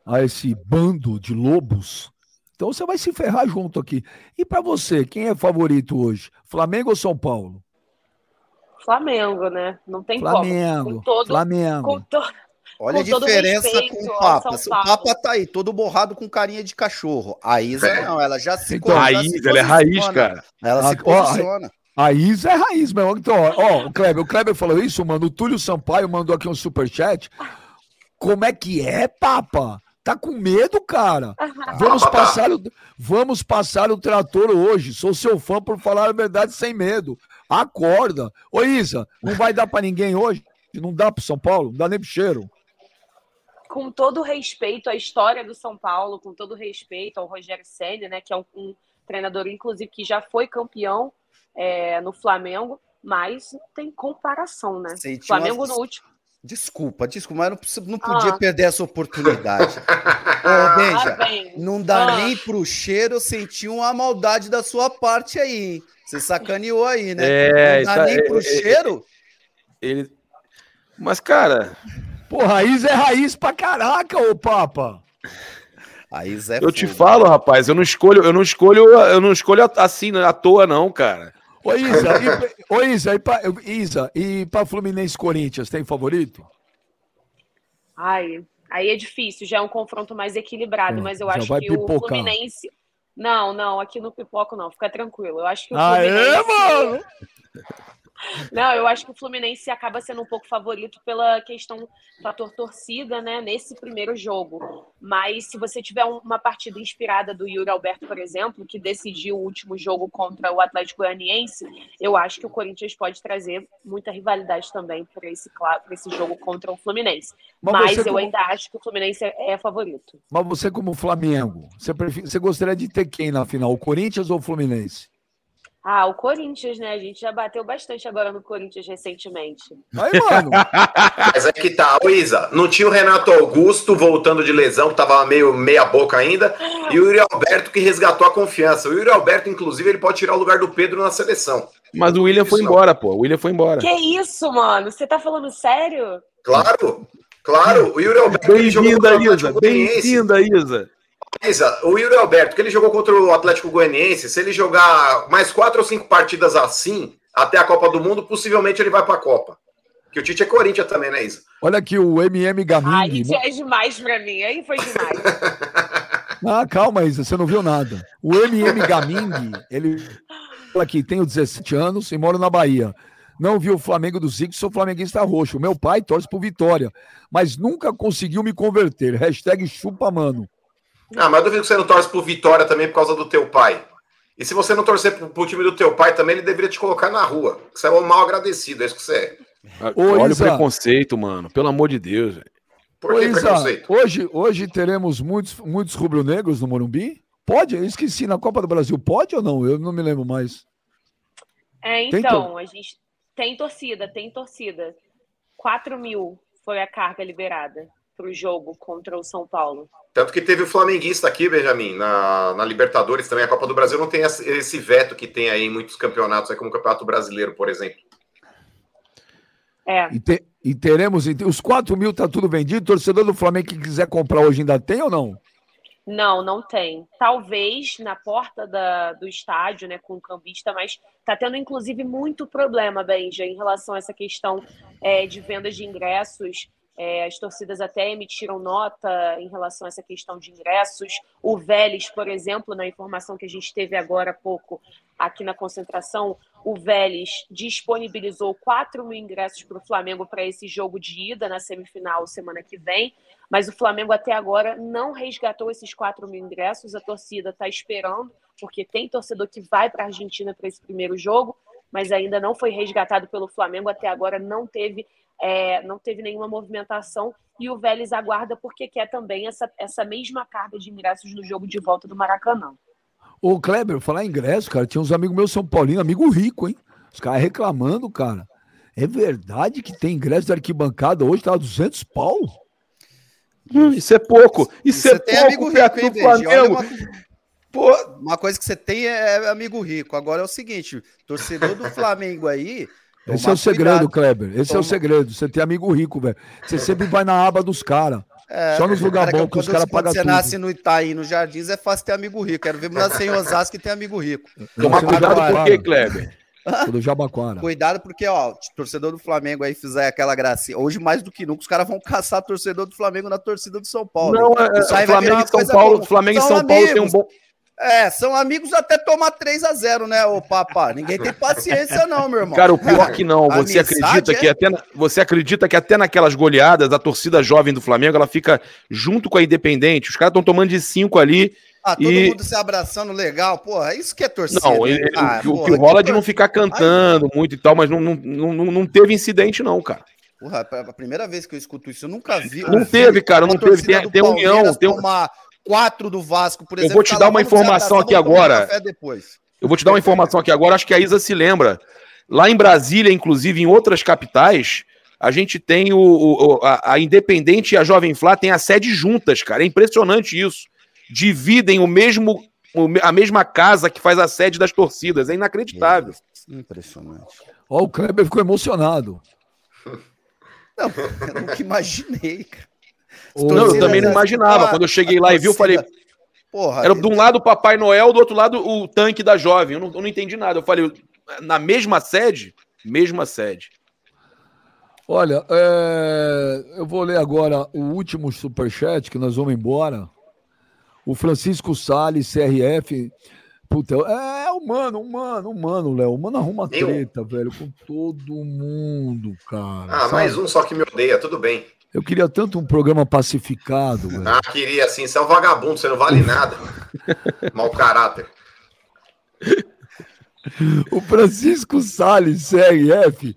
a esse bando de lobos, então você vai se ferrar junto aqui. E para você, quem é favorito hoje? Flamengo ou São Paulo? Flamengo, né? Não tem Flamengo, como. Com todo, Flamengo. Com to... Olha a diferença com o Papa. O Papa tá aí, todo borrado com carinha de cachorro. A Isa é. não, ela já se então, Raiz, se ela é raiz, cara. Ela a, se posiciona. a Isa é raiz, meu. Então, ó, o Kleber, o Kleber falou isso, mano. O Túlio Sampaio mandou aqui um superchat. Como é que é, Papa? Tá com medo, cara? Vamos passar o, vamos passar o trator hoje. Sou seu fã por falar a verdade sem medo. Acorda. Ô, Isa, não vai dar para ninguém hoje? Não dá pro São Paulo? Não dá nem pro cheiro com todo respeito à história do São Paulo, com todo respeito ao Rogério Senna, né, que é um, um, treinador, inclusive, que já foi campeão é, no Flamengo, mas tem comparação, né? Sentiu Flamengo uma... no último. Desculpa, desculpa, mas não, não podia ah. perder essa oportunidade. Ô, Benja, ah, não dá ah. nem pro cheiro sentir uma maldade da sua parte aí. Você sacaneou aí, né? É, não dá nem é, pro é, cheiro. Ele. Mas, cara, Pô, raiz é raiz pra caraca, ô Papa. Raiz é Eu te falo, rapaz, eu não escolho, eu não escolho, eu não escolho assim à toa, não, cara. Ô, Isa, e, ô, Isa, e pra, Isa, e pra Fluminense Corinthians, tem favorito? Ai, aí é difícil, já é um confronto mais equilibrado, é, mas eu acho que pipocar. o Fluminense. Não, não, aqui no pipoco não, fica tranquilo. Eu acho que o Fluminense. Aê, mano! Não, eu acho que o Fluminense acaba sendo um pouco favorito pela questão fator torcida, né, nesse primeiro jogo. Mas se você tiver uma partida inspirada do Yuri Alberto, por exemplo, que decidiu o último jogo contra o Atlético Goianiense, eu acho que o Corinthians pode trazer muita rivalidade também para esse, esse jogo contra o Fluminense. Mas, Mas eu como... ainda acho que o Fluminense é, é favorito. Mas você, como Flamengo, você, prefere... você gostaria de ter quem na final, o Corinthians ou o Fluminense? Ah, o Corinthians, né? A gente já bateu bastante agora no Corinthians recentemente. Aí, mano. Mas é que tá, ô Isa, não tinha o Renato Augusto voltando de lesão, que tava meio meia boca ainda, e o Yuri Alberto que resgatou a confiança. O Yuri Alberto, inclusive, ele pode tirar o lugar do Pedro na seleção. Mas o William foi embora, pô. O William foi embora. Que isso, mano? Você tá falando sério? Claro, claro. O Yuri Alberto Bem-vinda, Isa. Bem-vinda, Isa. Isa, o Yuri Alberto, que ele jogou contra o Atlético Goianiense, se ele jogar mais quatro ou cinco partidas assim, até a Copa do Mundo, possivelmente ele vai pra Copa. Que o Tite é Corinthians também, né, Isa? Olha aqui o MM Ai, Gaming. isso é demais pra mim. Aí foi demais. Ah, calma, Isa, você não viu nada. O MM Gaming, ele fala que tenho 17 anos e moro na Bahia. Não vi o Flamengo do Zico, sou flamenguista roxo. Meu pai torce por Vitória, mas nunca conseguiu me converter. Hashtag chupa, mano. Ah, mas eu duvido que você não torce por Vitória também por causa do teu pai. E se você não torcer pro, pro time do teu pai também, ele deveria te colocar na rua. Você é um mal agradecido, é isso que você é. Ô, Olha Isa. o preconceito, mano. Pelo amor de Deus. velho. Por Ô, que Isa, preconceito? hoje, hoje teremos muitos, muitos rubro-negros no Morumbi? Pode? Eu esqueci, na Copa do Brasil pode ou não? Eu não me lembro mais. É, Tem então, a gente tem torcida, tem torcida. 4 mil foi a carga liberada pro jogo contra o São Paulo. Tanto que teve o flamenguista aqui, Benjamin, na, na Libertadores também. A Copa do Brasil não tem esse veto que tem aí em muitos campeonatos, aí como o Campeonato Brasileiro, por exemplo. É, E, te- e teremos. e te- Os 4 mil tá tudo vendido. Torcedor do Flamengo que quiser comprar hoje ainda tem ou não? não, não tem. Talvez na porta da- do estádio, né, com o cambista, mas tá tendo inclusive muito problema, Benja, em relação a essa questão é, de vendas de ingressos. É, as torcidas até emitiram nota em relação a essa questão de ingressos. O Vélez, por exemplo, na informação que a gente teve agora há pouco aqui na concentração, o Vélez disponibilizou 4 mil ingressos para o Flamengo para esse jogo de ida na semifinal semana que vem. Mas o Flamengo até agora não resgatou esses 4 mil ingressos. A torcida está esperando, porque tem torcedor que vai para a Argentina para esse primeiro jogo, mas ainda não foi resgatado pelo Flamengo. Até agora não teve, é, não teve nenhuma movimentação. E o Vélez aguarda porque quer também essa, essa mesma carga de ingressos no jogo de volta do Maracanã. Ô, Kleber, falar em ingresso, cara, tinha uns amigos meus São Paulinos, amigo rico, hein? Os caras reclamando, cara. É verdade que tem ingresso da arquibancada hoje, tá 200 pau? Hum, isso é pouco. Isso Você é tem amigo pouco rico, hein, Flamengo. uma- Pô, Uma coisa que você tem é amigo rico. Agora é o seguinte: torcedor do Flamengo aí. Esse tomar é o segredo, cuidado. Kleber. Esse é o Toma- segredo. Você tem amigo rico, velho. Você sempre vai na aba dos caras. É, Só nos lugares cara, bons que os caras Quando pagam você tudo. nasce no Itaí, no Jardins, é fácil ter amigo rico. Quero ver nascer em Osasco e ter amigo rico. tomar Você cuidado por quê, Kleber? Do Jabaquara. Cuidado, porque, ó, torcedor do Flamengo aí fizer aquela gracinha. Hoje, mais do que nunca, os caras vão caçar torcedor do Flamengo na torcida do São Paulo. Não, é, Isso aí vai virar Flamengo e São Paulo. Flamengo e São São Paulo tem um bom. É, são amigos até tomar 3 a 0 né, ô papá? Ninguém tem paciência, não, meu irmão. Cara, o pior que não, você acredita é- que até na- você acredita que até naquelas goleadas a torcida jovem do Flamengo ela fica junto com a Independente. Os caras estão tomando de cinco ali. Ah, todo e- mundo se abraçando legal, porra, isso que é torcida. Não, né? ele- Ah, o, que- o porra, que rola é de tor- não ficar cantando muito e tal, mas não, não, não, não teve incidente não, cara. Porra, é a primeira vez que eu escuto isso, eu nunca vi. Não teve, cara, uma não teve. Tem, tem união, tem um- tomar quatro do Vasco, por Eu exemplo. vou te tá dar uma informação aqui agora. depois. Eu vou te dar uma informação aqui agora, acho que a Isa se lembra. Lá em Brasília, inclusive em outras capitais, a gente tem o, o- a, a Independente e a Jovem Flá tem a sede juntas, cara. É impressionante isso. Dividem o mesmo a mesma casa que faz a sede das torcidas. É inacreditável. Impressionante. Ó, o Kleber ficou emocionado. Não, eu nunca imaginei, cara. Não, eu também não imaginava. Quando eu cheguei lá e vi, eu falei, Porra, era de um lado o Papai Noel, do outro lado o tanque da Jovem. Eu não, eu não entendi nada. Eu falei, na mesma sede? Mesma sede. Olha, é, eu vou ler agora o último superchat, que nós vamos embora. O Francisco Salles, CRF. Puta, é humano, humano, humano, Léo. O mano arruma Eu? treta, velho, com todo mundo, cara. Ah, sabe? mais um só que me odeia, tudo bem. Eu queria tanto um programa pacificado, velho. Ah, queria assim, você é um vagabundo, você não vale nada. Mau caráter. O Francisco Salles, CRF.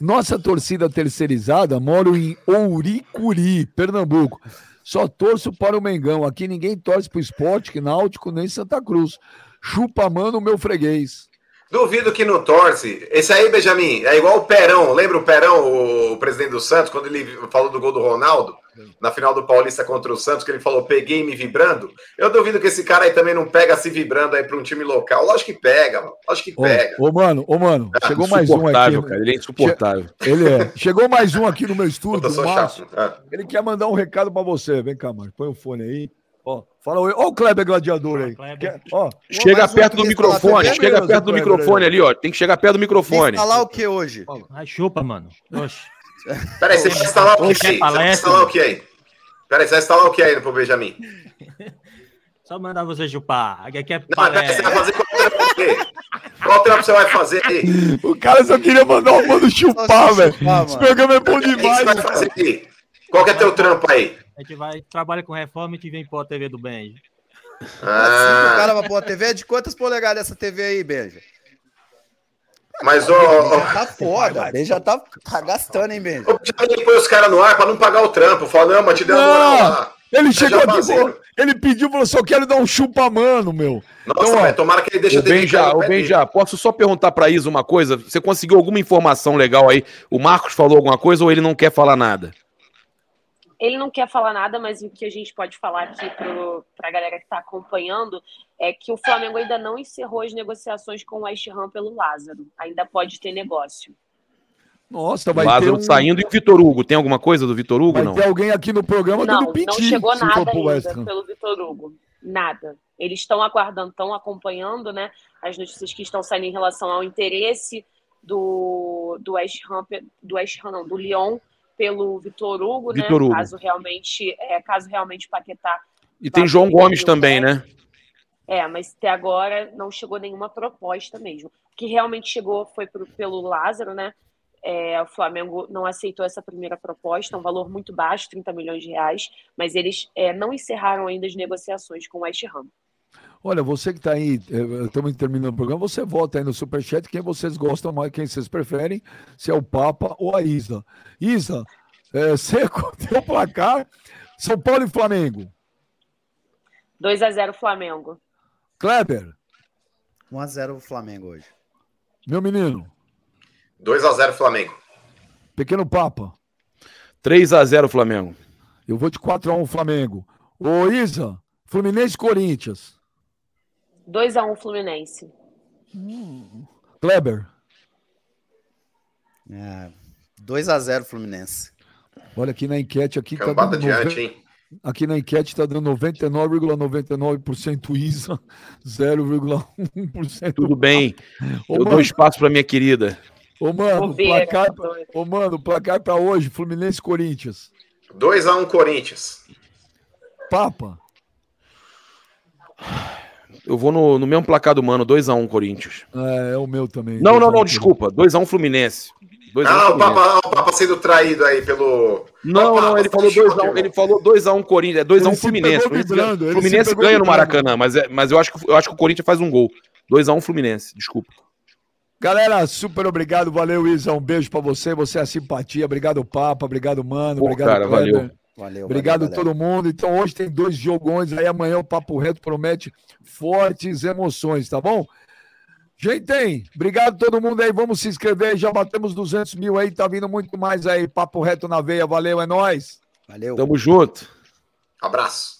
Nossa torcida terceirizada mora em Ouricuri, Pernambuco. Só torço para o Mengão. Aqui ninguém torce para o esporte, que Náutico nem Santa Cruz. Chupa, mano, meu freguês. Duvido que não torce. Esse aí, Benjamin, é igual o Perão. Lembra o Perão, o presidente do Santos, quando ele falou do gol do Ronaldo, na final do Paulista contra o Santos, que ele falou, peguei me vibrando? Eu duvido que esse cara aí também não pega se vibrando aí para um time local. Lógico que pega, mano. Lógico que Ô, pega. ô, mano, ô, mano, Ah, chegou mais um aqui. Insuportável, cara. Ele é insuportável. Ele é. Chegou mais um aqui no meu estúdio, Puta, Márcio. chato. Ah. Ele quer mandar um recado pra você. Vem cá, mano. Põe o fone aí. Fala oi. Ó o Kleber Gladiador aí. Kleber. Quer- ó, Chega mais perto do microfone, chega perto do Kleber, microfone ali, ó. Tem que chegar perto do microfone. Vem falar o que hoje? Ai, chupa, mano. Oxe. Peraí, você vai instalar o que aí? Você vai instalar o que aí? Peraí, você vai instalar o que aí pro Benjamin? Só mandar você chupar. Aqui é Não, peraí, você vai fazer qual trampo o quê? Qual trampo você vai fazer aí? o cara só queria mandar o mano chupar, velho. Esse programa é bom O que demais, você vai fazer aí? Qual que é teu trampo aí? A gente vai, trabalha com reforma e te vem pôr a TV do Benji. Assim, o Ah, cara vai pôr a TV? De quantas polegadas essa TV aí, Benja? mas ô, ô, Tá foda. O Benja já tá, tá gastando, hein, Benja? ô, já põe os caras no ar pra não pagar o trampo. Fala, não, mas te deu uma moral lá. Ele chegou aqui, falou, ele pediu, falou, só quero dar um chupa mano, meu. Nossa, Então, ó, tomara que ele deixe TV Benja, dele. Benja, posso só perguntar pra Isa uma coisa? Você conseguiu alguma informação legal aí? O Marcos falou alguma coisa ou ele não quer falar nada? Ele não quer falar nada, mas o que a gente pode falar aqui para a galera que está acompanhando é que o Flamengo ainda não encerrou as negociações com o West Ham pelo Lázaro. Ainda pode ter negócio. Nossa, vai Lázaro ter um... saindo e o Vitor Hugo. Tem alguma coisa do Vitor Hugo? Vai Não. ter alguém aqui no programa Não, dando não piti, chegou nada ainda pelo Vitor Hugo. Nada. Eles estão aguardando, estão acompanhando, né? As notícias que estão saindo em relação ao interesse do, do West Ham, do West Ham, não, do Lyon pelo Vitor Hugo, Vitor né? Hugo. Caso realmente, é, caso realmente Paquetá E tem João Gomes também, né? É, mas até agora não chegou nenhuma proposta mesmo. O que realmente chegou foi pro- pelo Lázaro, né? É, o Flamengo não aceitou essa primeira proposta, um valor muito baixo, 30 milhões de reais, mas eles é, não encerraram ainda as negociações com o West Ham. Olha, você que está aí, eh, estamos terminando o programa, você vota aí no Superchat quem vocês gostam mais, quem vocês preferem, se é o Papa ou a Isa. Isa, eh, seco, teu placar, São Paulo e Flamengo. 2 a 0 Flamengo. Kleber, 1x0 o Flamengo hoje. meu menino, 2x0 Flamengo. pequeno Papa, 3 a 0 Flamengo. eu vou de 4x1 Flamengo. Ô Isa, Fluminense e Corinthians. 2 a 1 Fluminense. Kleber, É, 2x0 Fluminense. olha aqui na enquete, aqui tá dando noven- adiante, hein? Aqui na enquete está dando 99,99% Isa, 0,1% Tudo bem. Ô, Eu mano, dou espaço pra minha querida. Ô, mano, placar, ô, mano, placar pra hoje, Fluminense e Corinthians. 2x1 Corinthians. Papa, Eu vou no, no mesmo placar do Mano, 2x1 Corinthians. é, é o meu também. Não, não, 2 a 1 não, desculpa. 2x1 Fluminense. 2x1 Ah, o Fluminense. Papa, o Papa sendo traído aí pelo. Não, Opa, não, ele falou deixou, 2x1 irmão. ele falou 2x1 Corinthians, é 2x1 Ele se Fluminense. vibrando, ganha- Fluminense ganha no. Maracanã, mas, é, mas eu, acho que, eu acho que o Corinthians faz um gol. 2x1 Fluminense, desculpa. Galera, super obrigado, valeu, Isa, um beijo pra você, você é a simpatia, obrigado, Papa, obrigado, Mano, Pô, obrigado, cara, Kleber. valeu. Valeu, Obrigado a valeu, todo mundo. Então hoje tem dois jogões aí. Amanhã o Papo Reto promete fortes emoções, tá bom? Gente, obrigado a todo mundo aí. Vamos se inscrever. Já batemos 200 mil aí. Tá vindo muito mais aí. Papo Reto na veia. Valeu, é nóis. Valeu. Tamo junto. Abraço.